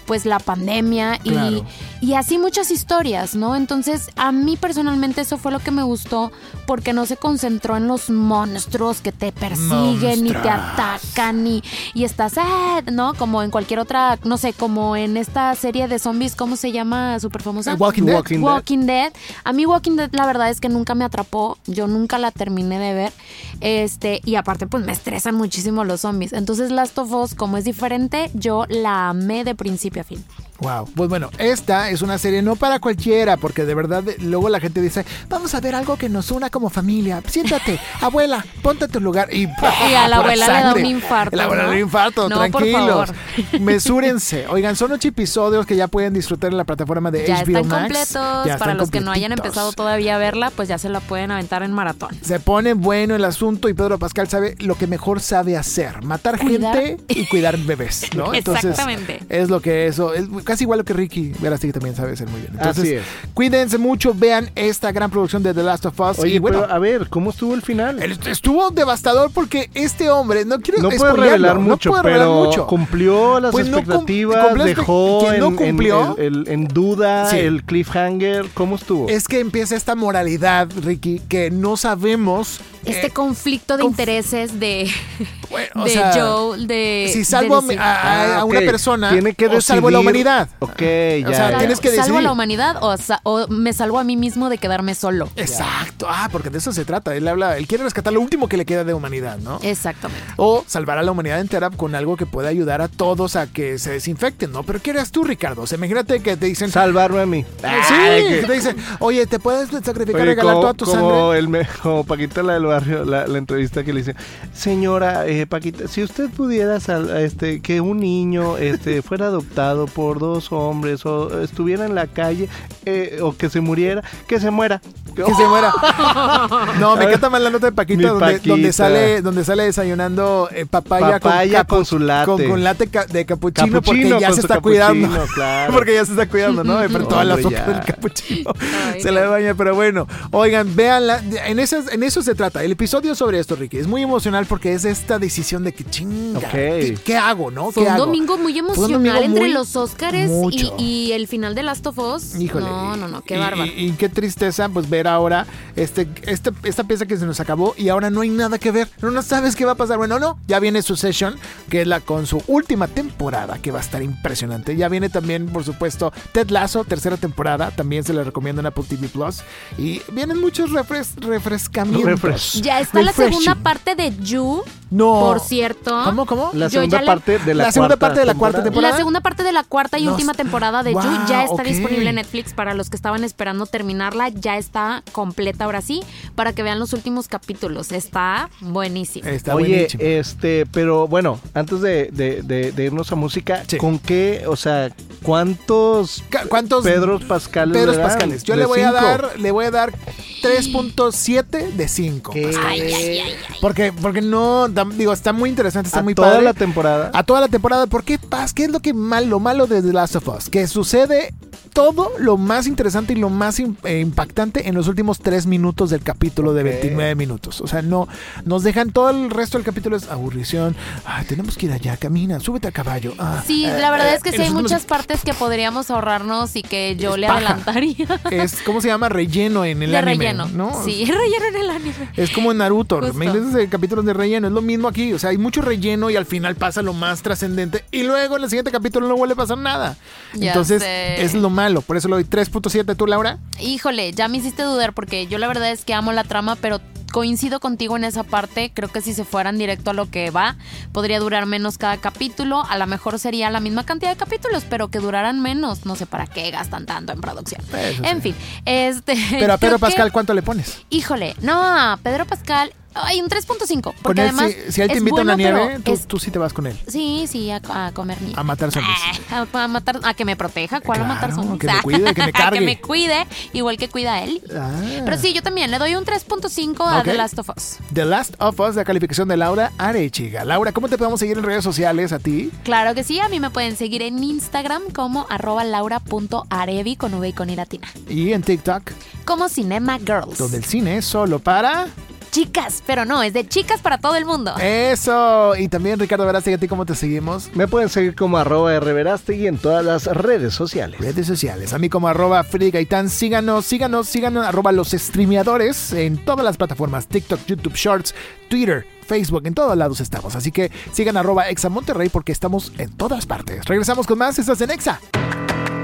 S3: pues la pandemia y, y así muchas historias, ¿no? Entonces a mí personalmente eso fue lo que me gustó porque no se concentró en los monstruos que te persiguen y te atacan y, y estás, eh, ¿no? Como en cualquier otra, no sé, como en esta serie de zombies, ¿cómo se llama? Súper famosa.
S2: Walking, Dead.
S3: Walking, Dead. A mí Walking Dead la verdad es que nunca me atrapó, yo nunca la terminé de ver. Este, y aparte pues me estresan muchísimo los zombies. Entonces Last of Us, como es diferente, yo la amé de principio a fin.
S2: Wow. Pues bueno, esta es una serie no para cualquiera, porque de verdad luego la gente dice, vamos a ver algo que nos una como familia. Siéntate, abuela, ponte a tu lugar. Y,
S3: a la abuela le da un infarto.
S2: La abuela le da un infarto, tranquilos. Mesúrense. Oigan, son ocho episodios que ya pueden disfrutar en la plataforma de
S3: ya
S2: HBO
S3: están Completos. para los que no hayan empezado todavía a verla, pues ya se la pueden aventar en maratón.
S2: Se pone bueno el asunto y Pedro Pascal sabe lo que mejor sabe hacer: matar gente y cuidar bebés, ¿no?
S3: Exactamente.
S2: es lo que eso. Es, casi igual que Ricky Verástegui que también sabe hacer muy bien. Entonces, cuídense mucho, vean esta gran producción de The Last of Us.
S4: Oye, bueno, a ver, ¿cómo estuvo el final?
S2: Estuvo devastador porque este hombre, no quiero
S4: No puede revelar mucho, pero cumplió las pues expectativas, dejó en, cumplió, en, duda el cliffhanger. ¿Cómo estuvo?
S2: Es que empieza esta moralidad, Ricky, que no sabemos
S3: este eh, conflicto de intereses de, de Joe, de...
S2: Si salvo a,
S4: ah,
S2: una persona tiene que o salvo a la humanidad.
S4: Ok, ya. O sea,
S3: tienes que decidir. ¿Salvo a la humanidad o, me salvo a mí mismo de quedarme solo?
S2: Exacto. Ah, porque de eso se trata. Él habla, él quiere rescatar lo último que le queda de humanidad, ¿no?
S3: Exactamente.
S2: O salvar a la humanidad entera con algo que pueda ayudar a todos a que se desinfecten, ¿no? Pero ¿qué eres tú, Ricardo? O sea, imagínate que te dicen...
S4: Salvarme a mí.
S2: Sí, que te dicen, oye, ¿te puedes sacrificar, regalar toda tu
S4: como El me, como Paquita la del barrio, la, entrevista que le dice, señora eh, Paquita, si usted pudiera este, que un niño este, fuera adoptado por dos hombres o estuviera en la calle eh, o que se muriera, que se muera.
S2: Que se muera. No, me encanta más la nota de Paquita, donde, sale donde sale desayunando eh, papaya,
S4: con, su latte.
S2: Con, latte de capuchino, porque ya se está cuidando. porque ya se está cuidando, ¿no? Pero toda la azúcar del capuchino se le baña. Pero bueno, oigan, véanla. En, en eso se trata. El episodio sobre esto, Ricky, es muy emocional porque es esta decisión de que chinga. ¿qué, hago, no?
S3: Fue un domingo muy emocional entre los Oscars y, el final de Last of Us. Híjole. No, no, no, qué bárbaro.
S2: Y, qué tristeza, pues ver ahora este, este, esta pieza que se nos acabó y ahora no hay nada que ver. No, no sabes qué va a pasar. Bueno, no, ya viene su session, que es la con su última temporada, que va a estar impresionante. Ya viene también, por supuesto, Ted Lasso, tercera temporada. También se le recomienda en Apple TV Plus. Y vienen muchos refres refrescamientos.
S3: Ya está la segunda parte de You. No. Por cierto.
S2: ¿Cómo, cómo?
S4: La segunda parte de la,
S2: segunda parte de la cuarta temporada.
S3: La segunda parte de la cuarta y última temporada de You ya está disponible en Netflix para los que estaban esperando terminarla. Ya está completa ahora sí, para que vean los últimos capítulos. Está buenísimo.
S4: Está Oye, este, pero bueno, antes de, de, irnos a música, ¿con qué, o sea, cuántos,
S2: cuántos
S4: Pedros Pascales?
S2: Pedros Pascales. Yo le voy a dar, le voy a dar 3.7 de 5. Porque, porque no, digo, está muy interesante, está muy
S4: padre. A toda la temporada.
S2: A toda la temporada. ¿Por qué, Paz? ¿Qué es lo que mal, lo malo de The Last of Us? Que sucede todo lo más interesante y lo más eh, impactante en los últimos 3 minutos del capítulo de 29 minutos. O sea, no, nos dejan todo el resto del capítulo es aburrición. tenemos que ir allá, camina, súbete a caballo. Ah,
S3: sí, la verdad eh, es que sí hay muchas partes que podríamos ahorrarnos y que yo le adelantaría.
S2: Es, ¿cómo se llama? Relleno en el anime. ¿no?
S3: Sí, relleno en el anime.
S2: Es como en Naruto, de capítulos de relleno, es lo mismo aquí, o sea, hay mucho relleno y al final pasa lo más trascendente y luego en el siguiente capítulo no vuelve a pasar nada. Entonces, es lo malo, por eso lo doy 3.7 tú, Laura.
S3: Híjole, ya me hiciste dudar porque yo la verdad es que amo la trama, pero coincido contigo en esa parte. Creo que si se fueran directo a lo que va, podría durar menos cada capítulo. A lo mejor sería la misma cantidad de capítulos, pero que duraran menos. No sé para qué gastan tanto en producción. en fin, este.
S2: Pero a Pedro Pascal, ¿cuánto le pones?
S3: Híjole, no, Pedro Pascal hay un 3.5. Porque además.
S2: Si, si él te invita a una nieve, tú, sí te vas con él.
S3: Sí, sí, a, comer nieve.
S2: A matar zombies.
S3: Ah, a, matar, a que me proteja. ¿Cuál a matar zombies?
S2: Que me cuide, que me cargue.
S3: a que me cuide, igual que cuida él. Ah. Pero sí, yo también le doy un 3.5 a The Last of Us.
S2: The Last of Us, la calificación de Laura Arechiga. Laura, ¿cómo te podemos seguir en redes sociales a ti?
S3: Claro que sí, a mí me pueden seguir en Instagram como arroba laura.arevi con V y con iratina.
S2: Y en TikTok.
S3: Como Cinema Girls.
S2: Donde el cine es solo para
S3: chicas, pero no, es de chicas para todo el mundo.
S2: Eso. Y también, Ricardo Verástegui, ¿a ti cómo te seguimos?
S4: Me pueden seguir como arroba rverástegui en todas las redes sociales.
S2: Redes sociales. A mí como arroba Gaitán. Síganos, síganos, síganos, arroba los streameadores en todas las plataformas. TikTok, YouTube Shorts, Twitter, Facebook, en todos lados estamos. Así que sigan arroba Exa Monterrey porque estamos en todas partes. Regresamos con más, estás en Exa.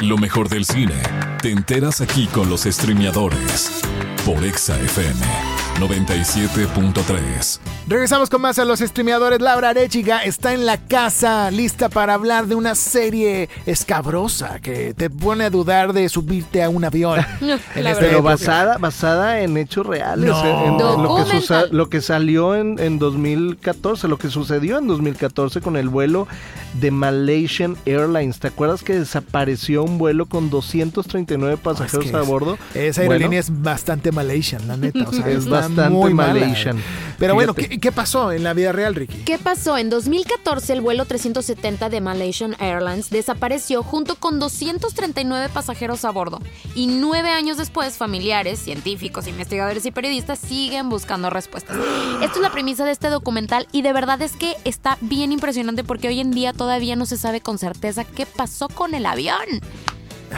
S1: Lo mejor del cine, te enteras aquí con los streameadores por Exa FM 97.3.
S2: Regresamos con más a los streameadores. Laura Arechiga está en la casa, lista para hablar de una serie escabrosa que te pone a dudar de subirte a un avión.
S4: Pero basada, basada en hechos reales, en, lo, que salió en, en 2014, lo que sucedió en 2014 con el vuelo de Malaysian Airlines. ¿Te acuerdas que desapareció un vuelo con 239 pasajeros a bordo?
S2: Esa aerolínea es bastante Malaysian, la neta.
S4: es bastante muy Malaysian.
S2: Pero bueno, ¿qué, pasó en la vida real, Ricky?
S3: ¿Qué pasó? En 2014 el vuelo 370 de Malaysian Airlines desapareció junto con 239 pasajeros a bordo. Y nueve años después, familiares, científicos, investigadores y periodistas siguen buscando respuestas. Esto es la premisa de este documental y de verdad es que está bien impresionante porque hoy en día todavía no se sabe con certeza qué pasó con el avión.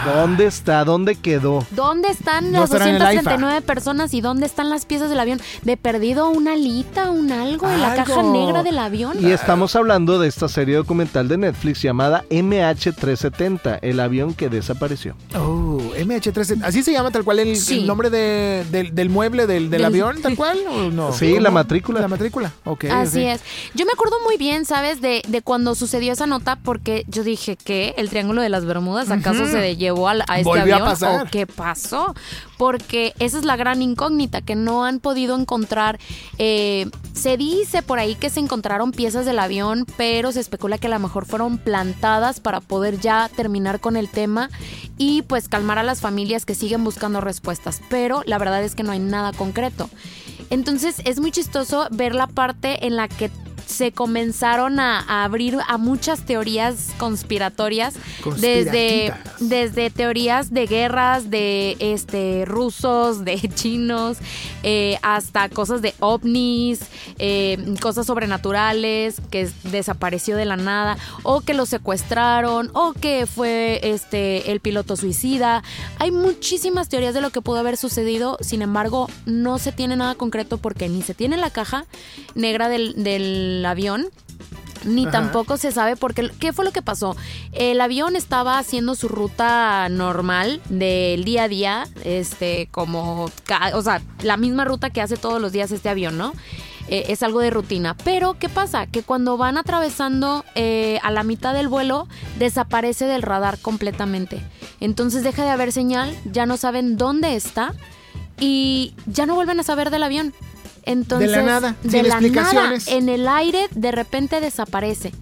S4: ¿Dónde está? ¿Dónde quedó?
S3: ¿Dónde están las 239 personas y dónde están las piezas del avión? De perdido una alita, un algo, en la caja negra del avión.
S4: Y estamos hablando de esta serie documental de Netflix llamada MH370, el avión que desapareció.
S2: Oh, MH370. ¿Así se llama tal cual el, nombre del, mueble del, avión, tal cual? ¿o no?
S4: Sí, la matrícula.
S2: La matrícula, ok.
S3: Así es. Yo me acuerdo muy bien, ¿sabes? De, de cuando sucedió esa nota porque yo dije que el Triángulo de las Bermudas, ¿acaso se llevó a, este avión? ¿O qué pasó? Porque esa es la gran incógnita, que no han podido encontrar. Eh, se dice por ahí que se encontraron piezas del avión, pero se especula que a lo mejor fueron plantadas para poder ya terminar con el tema y pues calmar a las familias que siguen buscando respuestas. Pero la verdad es que no hay nada concreto. Entonces es muy chistoso ver la parte en la que se comenzaron a, abrir a muchas teorías conspiratorias desde, desde teorías de guerras de este rusos, de chinos, eh, hasta cosas de ovnis, eh, cosas sobrenaturales que desapareció de la nada, o que lo secuestraron, o que fue este el piloto suicida. Hay muchísimas teorías de lo que pudo haber sucedido, sin embargo, no se tiene nada concreto porque ni se tiene la caja negra del avión ni tampoco se sabe porque qué fue lo que pasó. El avión estaba haciendo su ruta normal del día a día, este como o sea, la misma ruta que hace todos los días este avión, ¿no? Eh, es algo de rutina. Pero, ¿qué pasa? Que cuando van atravesando eh, a la mitad del vuelo, desaparece del radar completamente. Entonces deja de haber señal, ya no saben dónde está y ya no vuelven a saber del avión. Entonces,
S2: de la nada,
S3: de la nada, en el aire de repente desaparece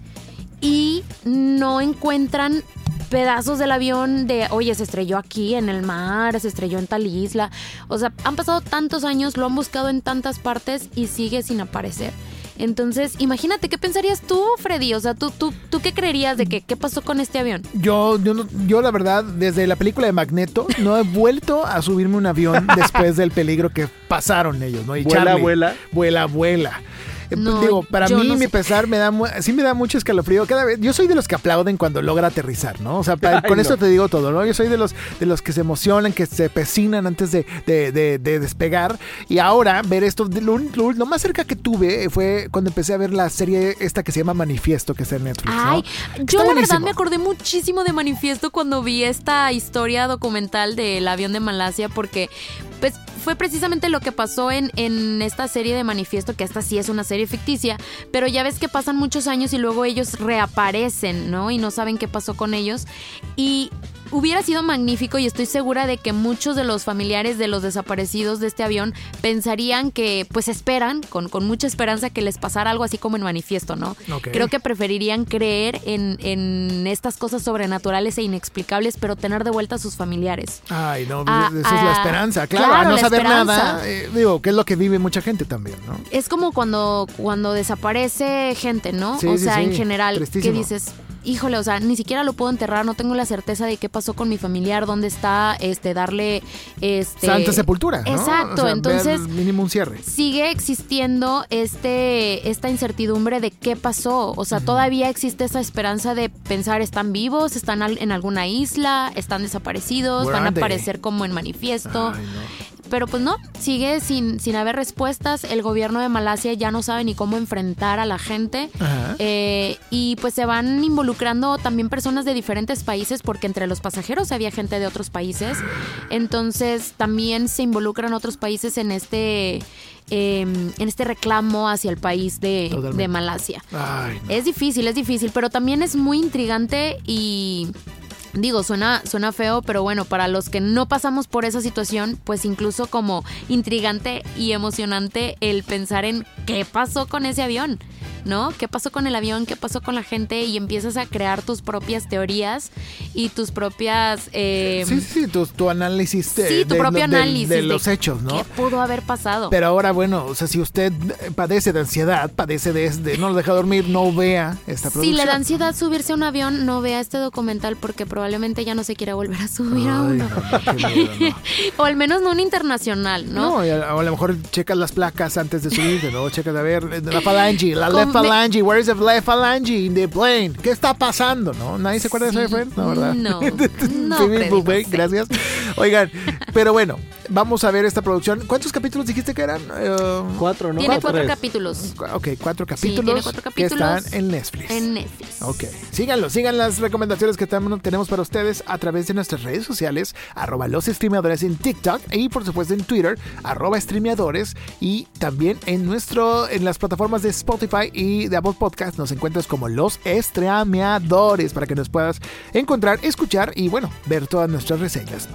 S3: y no encuentran pedazos del avión de, oye, se estrelló aquí en el mar, se estrelló en tal isla. O sea, han pasado tantos años, lo han buscado en tantas partes y sigue sin aparecer. Entonces, imagínate, ¿qué pensarías tú, Freddy? O sea, ¿tú, tú, tú qué creerías de que qué pasó con este avión?
S2: Yo, yo, yo, la verdad, desde la película de Magneto, no he vuelto a subirme un avión después del peligro que pasaron ellos, ¿no?
S4: Y vuela, vuela.
S2: Vuela, vuela. Eh, pues, digo, para mí mi pesar me da sí me da mucho escalofrío cada vez. Yo soy de los que aplauden cuando logra aterrizar, ¿no? O sea, con esto te digo todo, ¿no? Yo soy de los de los que se emocionan, que se pecinan antes de, despegar. Y ahora ver esto, lo, más cerca que tuve fue cuando empecé a ver la serie esta que se llama Manifiesto, que está en Netflix. Ay,
S3: yo la verdad me acordé muchísimo de Manifiesto cuando vi esta historia documental del avión de Malasia, porque pues fue precisamente lo que pasó en, en esta serie de Manifiesto, que esta sí es una serie ficticia, pero ya ves que pasan muchos años y luego ellos reaparecen, ¿no? Y no saben qué pasó con ellos. Y hubiera sido magnífico y estoy segura de que muchos de los familiares de los desaparecidos de este avión pensarían que, pues esperan, con, con mucha esperanza, que les pasara algo así como en manifiesto, ¿no? Creo que preferirían creer en, en, estas cosas sobrenaturales e inexplicables, pero tener de vuelta a sus familiares.
S2: Ay, no, esa es la esperanza, claro, no saber nada, eh, digo, que es lo que vive mucha gente también, ¿no?
S3: Es como cuando, cuando desaparece gente, ¿no? o sea, en general, ¿qué dices? Híjole, o sea, ni siquiera lo puedo enterrar, no tengo la certeza de qué pasó con mi familiar, dónde está, este, darle, este...
S2: Santa sepultura, ¿no?
S3: Exacto, entonces...
S2: Mínimo un cierre.
S3: Sigue existiendo este, esta incertidumbre de qué pasó, o sea, todavía existe esa esperanza de pensar, ¿están vivos? ¿Están en alguna isla? ¿Están desaparecidos? ¿Van a aparecer como en manifiesto? Pero pues no, sigue sin, sin haber respuestas. El gobierno de Malasia ya no sabe ni cómo enfrentar a la gente. Eh, y pues se van involucrando también personas de diferentes países, porque entre los pasajeros había gente de otros países. Entonces también se involucran otros países en este. Em, en este reclamo hacia el país de, de Malasia. Es difícil, es difícil, pero también es muy intrigante y Digo, suena, suena feo, pero bueno, para los que no pasamos por esa situación, pues incluso como intrigante y emocionante el pensar en qué pasó con ese avión. ¿No? ¿Qué pasó con el avión? ¿Qué pasó con la gente? Y empiezas a crear tus propias teorías y tus propias...
S2: Eh, sí, sí, tu, tu análisis
S3: de, sí, tu propio análisis
S2: de, los hechos, ¿no?
S3: ¿Qué pudo haber pasado?
S2: Pero ahora, bueno, o sea, si usted padece de ansiedad, padece de, no lo deja dormir, no vea esta producción.
S3: Si le da ansiedad subirse a un avión, no vea este documental porque probablemente ya no se quiera volver a subir a uno. o al menos no un internacional, ¿no?
S2: No, o a lo mejor checas las placas antes de subirte, ¿no? Checas a ver, la falange, la left phalange? Where is the left phalange in the plane? ¿Qué está pasando? ¿No? ¿Nadie se acuerda de eso, Friends? No, ¿verdad?
S3: No. no,
S2: Gracias. Oigan, pero bueno, vamos a ver esta producción. ¿Cuántos capítulos dijiste que eran?
S4: Uh, cuatro, ¿no?
S3: Tiene cuatro, capítulos.
S2: Ok, cuatro capítulos, que están en Netflix.
S3: En Netflix.
S2: Ok, síganlo, sigan las recomendaciones que tenemos para ustedes a través de nuestras redes sociales, arroba los streameadores en TikTok y por supuesto en Twitter, arroba streameadores y también en nuestro, en las plataformas de Spotify y de Apple Podcast nos encuentras como los streameadores para que nos puedas encontrar, escuchar y bueno, ver todas nuestras reseñas.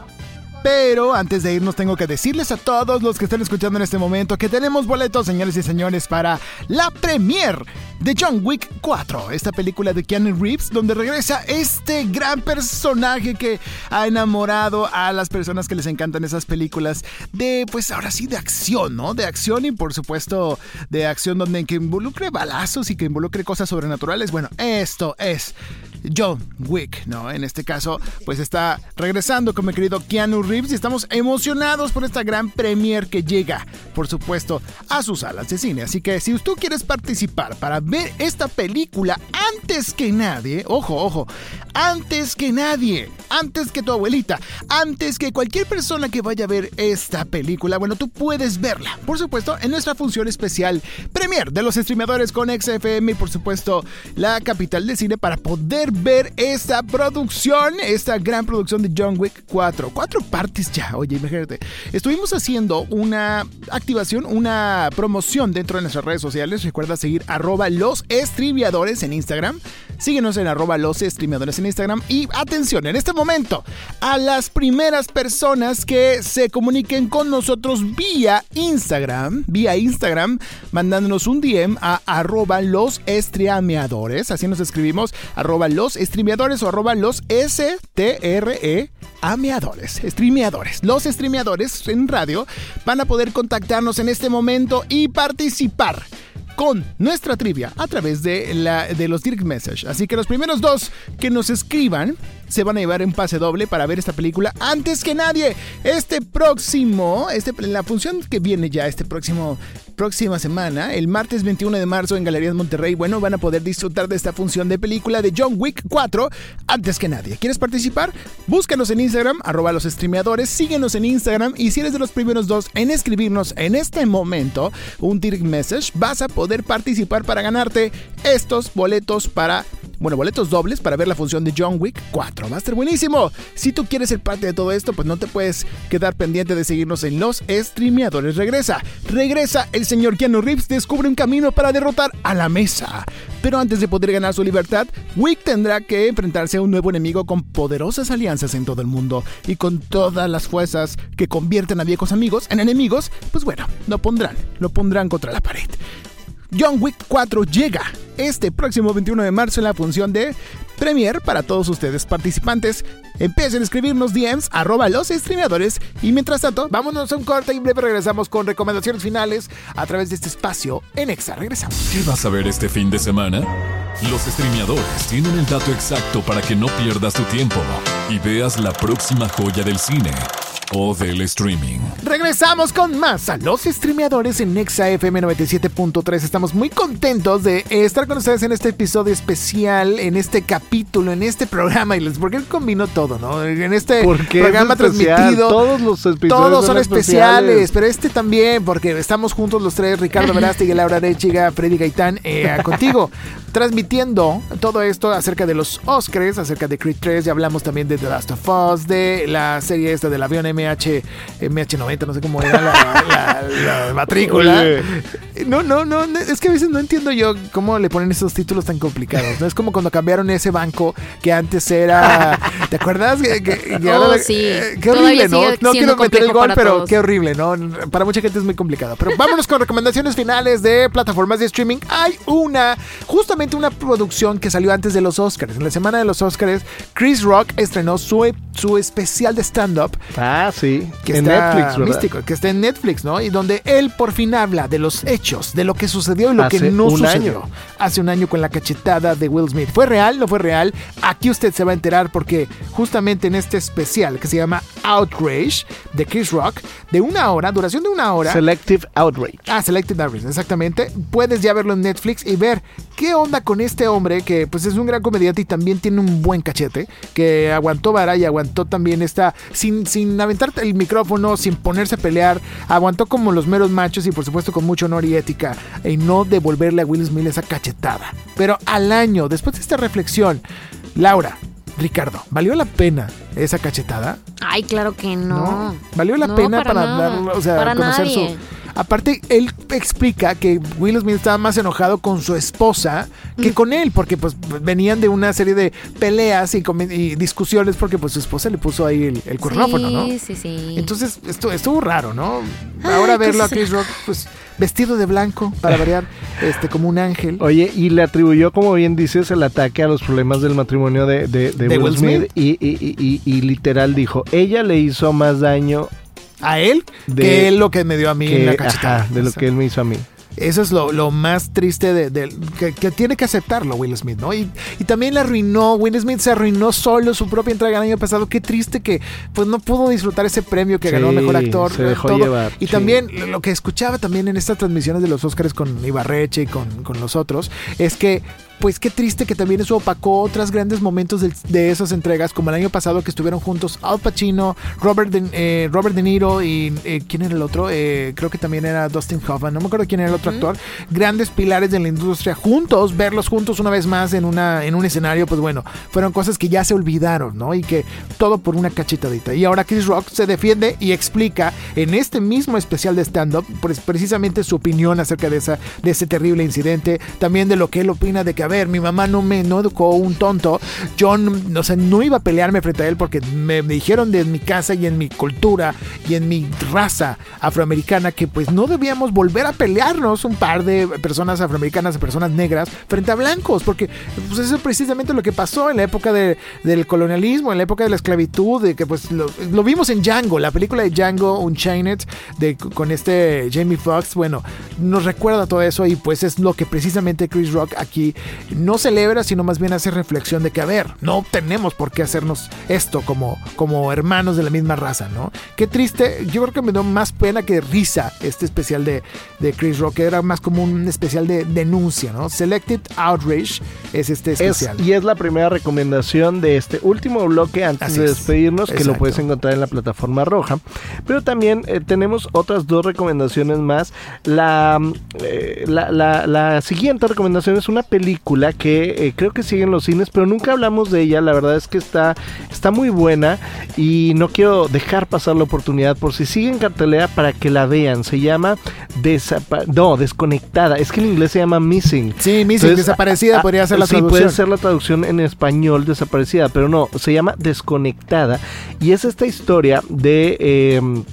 S2: Pero antes de irnos tengo que decirles a todos los que están escuchando en este momento que tenemos boletos, señores y señores, para la premier de John Wick 4, esta película de Keanu Reeves, donde regresa este gran personaje que ha enamorado a las personas que les encantan esas películas de, pues ahora sí, de acción, ¿no? De acción y por supuesto de acción donde que involucre balazos y que involucre cosas sobrenaturales. Bueno, esto es John Wick, ¿no? En este caso, pues está regresando con mi querido Keanu Reeves y estamos emocionados por esta gran premier que llega, por supuesto, a sus salas de cine. Así que si tú quieres participar para ver esta película antes que nadie, ojo, ojo, antes que nadie, antes que tu abuelita, antes que cualquier persona que vaya a ver esta película, bueno, tú puedes verla, por supuesto, en nuestra función especial Premier de los streamadores con XFM y por supuesto la capital de cine para poder ver esta producción, esta gran producción de John Wick 4. Cuatro partes ya, oye, imagínate. Estuvimos haciendo una activación, una promoción dentro de nuestras redes sociales. Recuerda seguir arroba los en Instagram. Síguenos en arroba los streamadores en Instagram. Y atención, en este momento, a las primeras personas que se comuniquen con nosotros vía Instagram, vía Instagram, mandándonos un DM a arroba los streameadores. Así nos escribimos, arroba los streameadores o arroba los STRE ameadores, streameadores. Los streameadores en radio van a poder contactarnos en este momento y participar con nuestra trivia a través de, la, de los direct message. Así que los primeros dos que nos escriban se van a llevar un pase doble para ver esta película antes que nadie. Este próximo, este, la función que viene ya este próximo próxima semana, el martes 21 de marzo en Galerías Monterrey, bueno, van a poder disfrutar de esta función de película de John Wick 4 antes que nadie. ¿Quieres participar? Búscanos en Instagram, arroba los streameadores, síguenos en Instagram y si eres de los primeros dos en escribirnos en este momento un direct message, vas a poder participar para ganarte estos boletos para bueno, boletos dobles para ver la función de John Wick 4. Va a buenísimo. Si tú quieres ser parte de todo esto, pues no te puedes quedar pendiente de seguirnos en los streameadores. Regresa, regresa el señor Keanu Reeves, descubre un camino para derrotar a la mesa. Pero antes de poder ganar su libertad, Wick tendrá que enfrentarse a un nuevo enemigo con poderosas alianzas en todo el mundo y con todas las fuerzas que convierten a viejos amigos en enemigos, pues bueno, lo pondrán, lo pondrán contra la pared. John Wick 4 llega este próximo 21 de marzo en la función de Premier para todos ustedes participantes. Empiecen a escribirnos DMs, arroba los streameadores. Y mientras tanto, vámonos a un corte y breve regresamos con recomendaciones finales a través de este espacio en Exa. Regresamos.
S1: ¿Qué vas a ver este fin de semana? Los streameadores tienen el dato exacto para que no pierdas tu tiempo y veas la próxima joya del cine o del streaming.
S2: Regresamos con más a los streameadores en Nexa FM 97.3. Estamos muy contentos de estar con ustedes en este episodio especial, en este capítulo, en este programa. Y les porque combino todo, ¿no? En este programa transmitido.
S4: Todos los episodios
S2: todos son especiales, pero este también, porque estamos juntos los tres, Ricardo Verástegui, Laura Rechiga, Freddy Gaitán, eh, contigo, transmitiendo todo esto acerca de los Oscars, acerca de Creed 3. Ya hablamos también de The Last of Us, de la serie esta del avión MH, MH90, no sé cómo era la, matrícula. No, no, no, es que a veces no entiendo yo cómo le ponen esos títulos tan complicados. ¿no? Es como cuando cambiaron ese banco que antes era. ¿Te acuerdas? Que,
S3: oh, sí.
S2: Eh, qué horrible, ¿no? No quiero meter el gol, pero qué horrible, ¿no? Para mucha gente es muy complicado. Pero vámonos con recomendaciones finales de plataformas de streaming. Hay una, justamente una producción que salió antes de los Oscars. En la semana de los Oscars, Chris Rock estrenó su, su especial de stand-up
S4: Ah, sí.
S2: Que en Netflix, místico, que está en Netflix, ¿no? Y donde él por fin habla de los hechos, de lo que sucedió y lo que no sucedió. Hace un año con la cachetada de Will Smith. ¿Fue real? ¿No fue real? Aquí usted se va a enterar porque justamente en este especial que se llama Outrage de Chris Rock, de una hora, duración de una hora.
S4: Selective Outrage.
S2: Ah, Selective Outrage, exactamente. Puedes ya verlo en Netflix y ver qué onda con este hombre que pues es un gran comediante y también tiene un buen cachete, que aguantó vara y aguantó también esta, sin, sin aventar el micrófono, sin ponerse a pelear, aguantó como los meros machos y por supuesto con mucho honor y ética y no devolverle a Will Smith esa cachetada. Pero al año, después de esta reflexión, Laura, Ricardo, ¿valió la pena esa cachetada?
S3: Ay, claro que no.
S2: ¿Valió la pena para, o sea, conocer su Aparte, él explica que Will Smith estaba más enojado con su esposa que con él, porque pues venían de una serie de peleas y, discusiones porque pues su esposa le puso ahí el, el ¿no?
S3: Sí, sí, sí.
S2: Entonces esto, estuvo raro, ¿no? Ahora verlo a Chris Rock, pues vestido de blanco, para variar, este, como un ángel.
S4: Oye, y le atribuyó, como bien dices, el ataque a los problemas del matrimonio de, Will, Smith, Y, y, literal dijo, ella le hizo más daño
S2: a él de, que él lo que me dio a mí en la
S4: cachetada. de lo que él me hizo a mí.
S2: Eso es lo, más triste de, que, tiene que aceptarlo Will Smith, ¿no? Y, también le arruinó, Will Smith se arruinó solo su propia entrega el año pasado. Qué triste que pues no pudo disfrutar ese premio que ganó Mejor Actor.
S4: Se dejó llevar.
S2: Y también lo que escuchaba también en estas transmisiones de los Oscars con Ibarreche y con, con los otros, es que pues qué triste que también eso opacó otros grandes momentos de, esas entregas, como el año pasado que estuvieron juntos Al Pacino, Robert De, eh, Robert de Niro y eh, ¿quién era el otro? Eh, creo que también era Dustin Hoffman, no me acuerdo quién era el otro actor. Grandes pilares de la industria juntos, verlos juntos una vez más en, una, en un escenario, pues bueno, fueron cosas que ya se olvidaron, ¿no? Y que todo por una cachetadita. Y ahora Chris Rock se defiende y explica en este mismo especial de stand-up, pues precisamente su opinión acerca de, esa, de ese terrible incidente, también de lo que él opina de que a ver, mi mamá no me educó un tonto, yo no, no iba a pelearme frente a él porque me, dijeron de mi casa y en mi cultura y en mi raza afroamericana que pues no debíamos volver a pelearnos un par de personas afroamericanas, personas negras frente a blancos, porque pues eso es precisamente lo que pasó en la época del colonialismo, en la época de la esclavitud, de que pues lo, vimos en Django, la película de Django Unchained de, con este Jamie Foxx, bueno, nos recuerda todo eso y pues es lo que precisamente Chris Rock aquí no celebra, sino más bien hace reflexión de que, a ver, no tenemos por qué hacernos esto como, como hermanos de la misma raza, ¿no? Qué triste, yo creo que me dio más pena que risa este especial de, de Chris Rock, era más como un especial de denuncia, ¿no? Selected Outrage es este especial.
S4: y es la primera recomendación de este último bloque antes de despedirnos, que lo puedes encontrar en la plataforma roja. Pero también eh, tenemos otras dos recomendaciones más. La, eh, la, la, la siguiente recomendación es una película que eh, creo que sigue en los cines, pero nunca hablamos de ella. La verdad es que está, está muy buena y no quiero dejar pasar la oportunidad por si sigue en cartelera para que la vean. Se llama no, Desconectada. Es que en inglés se llama Missing.
S2: Sí, Missing, desaparecida podría ser la
S4: sí, puede ser la traducción en español, desaparecida, pero no, se llama Desconectada. Y es esta historia de... Em,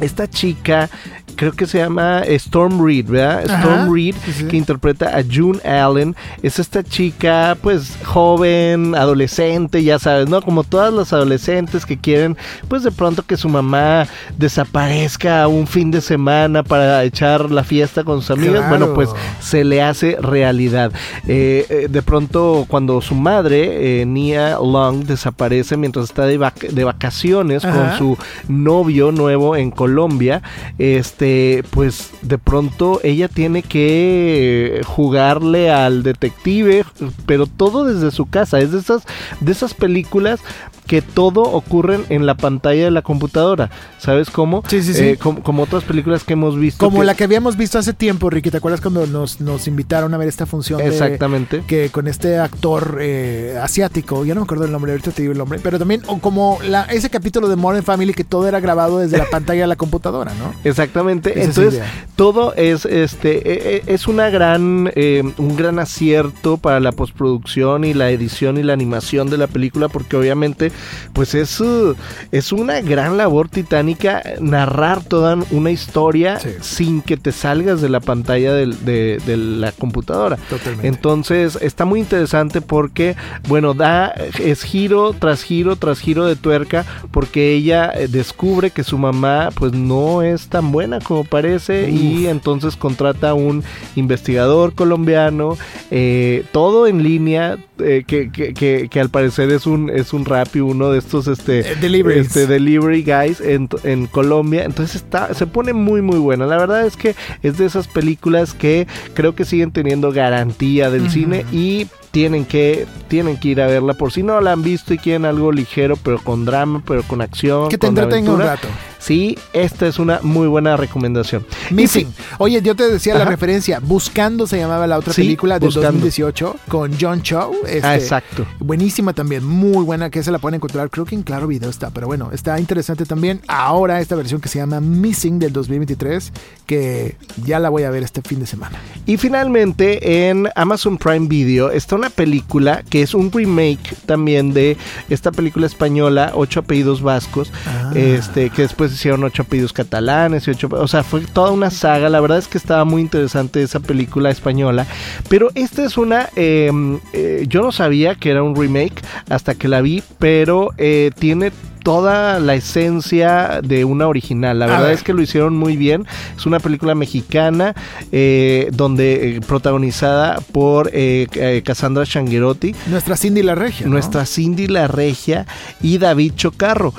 S4: esta chica creo que se llama Storm Reed, ¿verdad? Storm Reed, que interpreta a June Allen. Es esta chica, pues, joven, adolescente, ya sabes, ¿no? Como todas las adolescentes que quieren, pues, de pronto que su mamá desaparezca un fin de semana para echar la fiesta con sus amigos. Bueno, pues, se le hace realidad. Eh, eh, de pronto, cuando su madre, eh, Nia Long, desaparece mientras está de, de vacaciones con su novio nuevo en Colombia, este este, pues de pronto ella tiene que jugarle al detective, pero todo desde su casa. Es de esas, de esas películas que todo ocurre en la pantalla de la computadora. ¿Sabes cómo?
S2: Sí, sí, sí. Eh,
S4: como, otras películas que hemos visto.
S2: Como la que habíamos visto hace tiempo, Ricky. ¿Te acuerdas cuando nos, nos invitaron a ver esta función?
S4: Exactamente.
S2: que con este actor eh, asiático, ya no me acuerdo el nombre, ahorita te digo el nombre, pero también como la, ese capítulo de Modern Family que todo era grabado desde la pantalla de la computadora, ¿no?
S4: Exactamente. Entonces, todo es este e, e, es una gran eh, un gran acierto para la postproducción y la edición y la animación de la película porque obviamente pues es, uh, es una gran labor titánica narrar toda una historia sin que te salgas de la pantalla de, la computadora. Totalmente. Entonces está muy interesante porque, bueno, da, es giro tras giro tras giro de tuerca porque ella eh, descubre que su mamá pues no es tan buena como parece y entonces contrata a un investigador colombiano, eh, todo en línea, eh, que, que, que, al parecer es un, es un rap y uno de estos este, este delivery guys en, en, Colombia. Entonces está, se pone muy muy buena. La verdad es que es de esas películas que creo que siguen teniendo garantía del cine y tienen que, tienen que ir a verla por si no la han visto y quieren algo ligero, pero con drama, pero con acción.
S2: Que te entretenga un rato.
S4: Sí, esta es una muy buena recomendación.
S2: Missing. Oye, yo te decía la referencia. Buscando se llamaba la otra película de 2018 con John Cho. Este,
S4: ah, exacto.
S2: Buenísima también, muy buena, que se la pueden encontrar. Creo que en Claro Video está, pero bueno, está interesante también. Ahora esta versión que se llama Missing del 2023, que ya la voy a ver este fin de semana.
S4: Y finalmente en Amazon Prime Video está una película que es un remake también de esta película española, Ocho apellidos vascos, ah. este, que después hicieron ocho apellidos catalanes y ocho, o sea, fue toda una saga. La verdad es que estaba muy interesante esa película española. Pero esta es una, em, eh, yo no sabía que era un remake hasta que la vi, pero eh, tiene toda la esencia de una original. La verdad es que lo hicieron muy bien. Es una película mexicana eh, donde eh, protagonizada por eh, Cassandra Changuerotti.
S2: Nuestra Cindy la Regia.
S4: Nuestra Cindy la Regia y David Chocarro.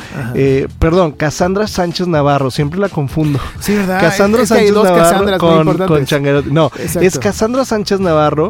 S4: perdón, Cassandra Sánchez Navarro. Siempre la confundo.
S2: Sí, ¿verdad?
S4: Cassandra Sánchez Navarro con, con Changuerotti. No, es Cassandra Sánchez Navarro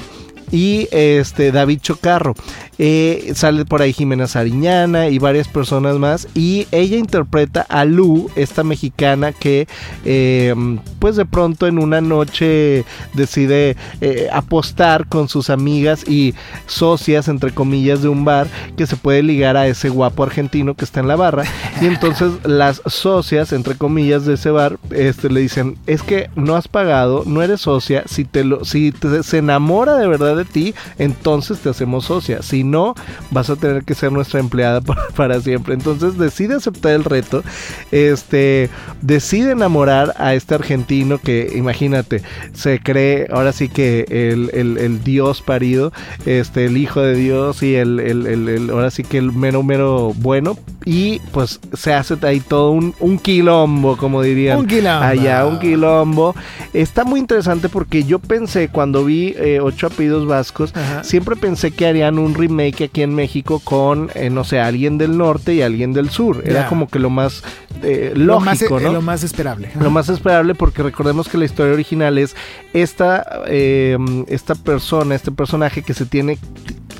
S4: y este David Chocarro. Eh, sale por ahí Jimena Sariñana y varias personas más. Y ella interpreta a Lu, esta mexicana que em, pues de pronto en una noche decide eh, apostar con sus amigas y socias, entre comillas, de un bar que se puede ligar a ese guapo argentino que está en la barra. Y entonces las socias, entre comillas, de ese bar este, le dicen, es que no has pagado, no eres socia, si, te lo, si se enamora de verdad de ti, entonces te hacemos socia. Si no, vas a tener que ser nuestra empleada para, siempre. Entonces decide aceptar el reto, este, decide enamorar a este argentino que, imagínate, se cree ahora sí que el, el, dios parido, este, el hijo de Dios y el, el, ahora sí que el mero mero bueno. Y pues se hace ahí todo un, un quilombo, como dirían.
S2: Un quilombo.
S4: Allá, un quilombo. Está muy interesante porque yo pensé cuando vi eh, Ocho Apellidos Vascos, siempre pensé que harían un remake que aquí en México con, eh, no sé, alguien del norte y alguien del sur. Era como que lo más eh, lógico, lo más, ¿no?
S2: Lo más esperable.
S4: Lo más esperable porque recordemos que la historia original es esta, eh, esta persona, este personaje que se tiene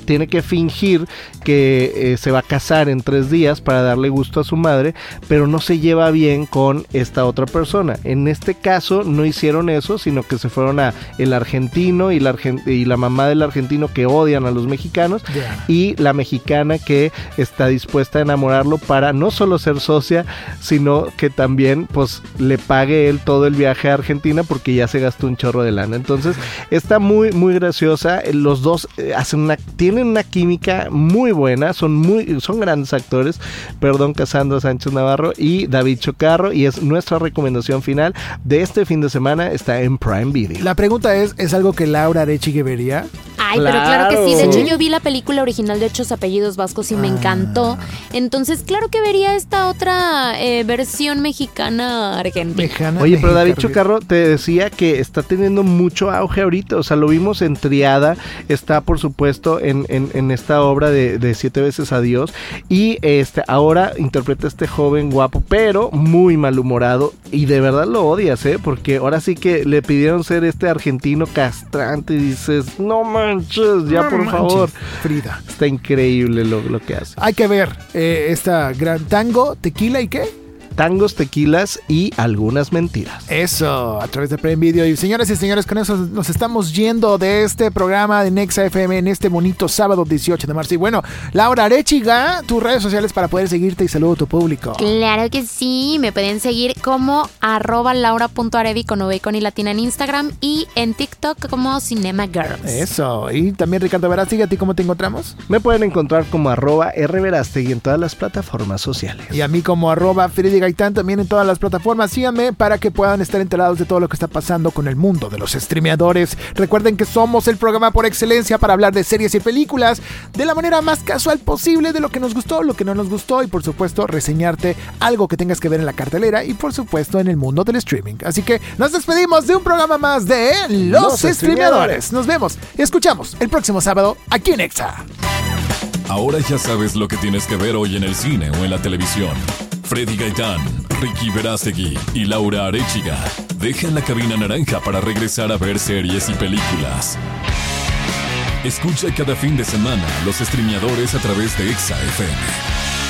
S4: tiene que fingir que eh, se va a casar en tres días para darle gusto a su madre, pero no se lleva bien con esta otra persona. En este caso no hicieron eso, sino que se fueron a el argentino y la, y la mamá del argentino que odian a los mexicanos y la mexicana que está dispuesta a enamorarlo para no solo ser socia, sino que también pues le pague él todo el viaje a Argentina porque ya se gastó un chorro de lana. Entonces está muy muy graciosa. Los dos eh, hacen una tienen una química muy buena, son muy son grandes actores. Perdón, Casandra Sánchez Navarro y David Chocarro y es nuestra recomendación final de este fin de semana está en Prime Video.
S2: La pregunta es, ¿es algo que Laura Arechigue vería?
S3: Ay, pero claro que sí. De hecho, yo vi la película original de Hechos Apellidos Vascos y me ah. encantó. Entonces, claro que vería esta otra eh, versión mexicana argentina.
S4: Oye, pero David Chocarro te decía que está teniendo mucho auge ahorita. O sea, lo vimos en Triada. Está, por supuesto, en, en, esta obra de, de, Siete veces Adiós. Y este ahora interpreta a este joven guapo, pero muy malhumorado. Y de verdad lo odias, ¿eh? Porque ahora sí que le pidieron ser este argentino castrante. Y dices, no manches, ya por favor.
S2: Frida.
S4: Está increíble lo, lo, que hace.
S2: Hay que ver eh, esta gran tango, tequila y qué?
S4: Tangos, tequilas y algunas mentiras.
S2: Eso, a través de Prime Video. Y señoras y señores, con eso nos estamos yendo de este programa de Nexa FM en este bonito sábado 18 de marzo. Y bueno, Laura Arechiga, tus redes sociales para poder seguirte y saludo a tu público.
S3: Claro que sí, me pueden seguir como arroba laura.arevi con V con y latina en Instagram y en TikTok como Cinema Girls.
S2: Eso, y también Ricardo Verástegui, ¿a ti cómo te encontramos?
S4: Me pueden encontrar como arroba rverástegui en todas las plataformas sociales.
S2: Y a mí como arroba Freddy Gaitán también en todas las plataformas. Síganme para que puedan estar enterados de todo lo que está pasando con el mundo de los streameadores. Recuerden que somos el programa por excelencia para hablar de series y películas de la manera más casual posible, de lo que nos gustó, lo que no nos gustó y por supuesto reseñarte algo que tengas que ver en la cartelera y por supuesto en el mundo del streaming. Así que nos despedimos de un programa más de Los, streameadores. Nos vemos y escuchamos el próximo sábado aquí en Exa.
S1: Ahora ya sabes lo que tienes que ver hoy en el cine o en la televisión. Freddy Gaitán, Ricky Verástegui y Laura Arechiga dejan la cabina naranja para regresar a ver series y películas. Escucha cada fin de semana los streameadores a través de Exa FM.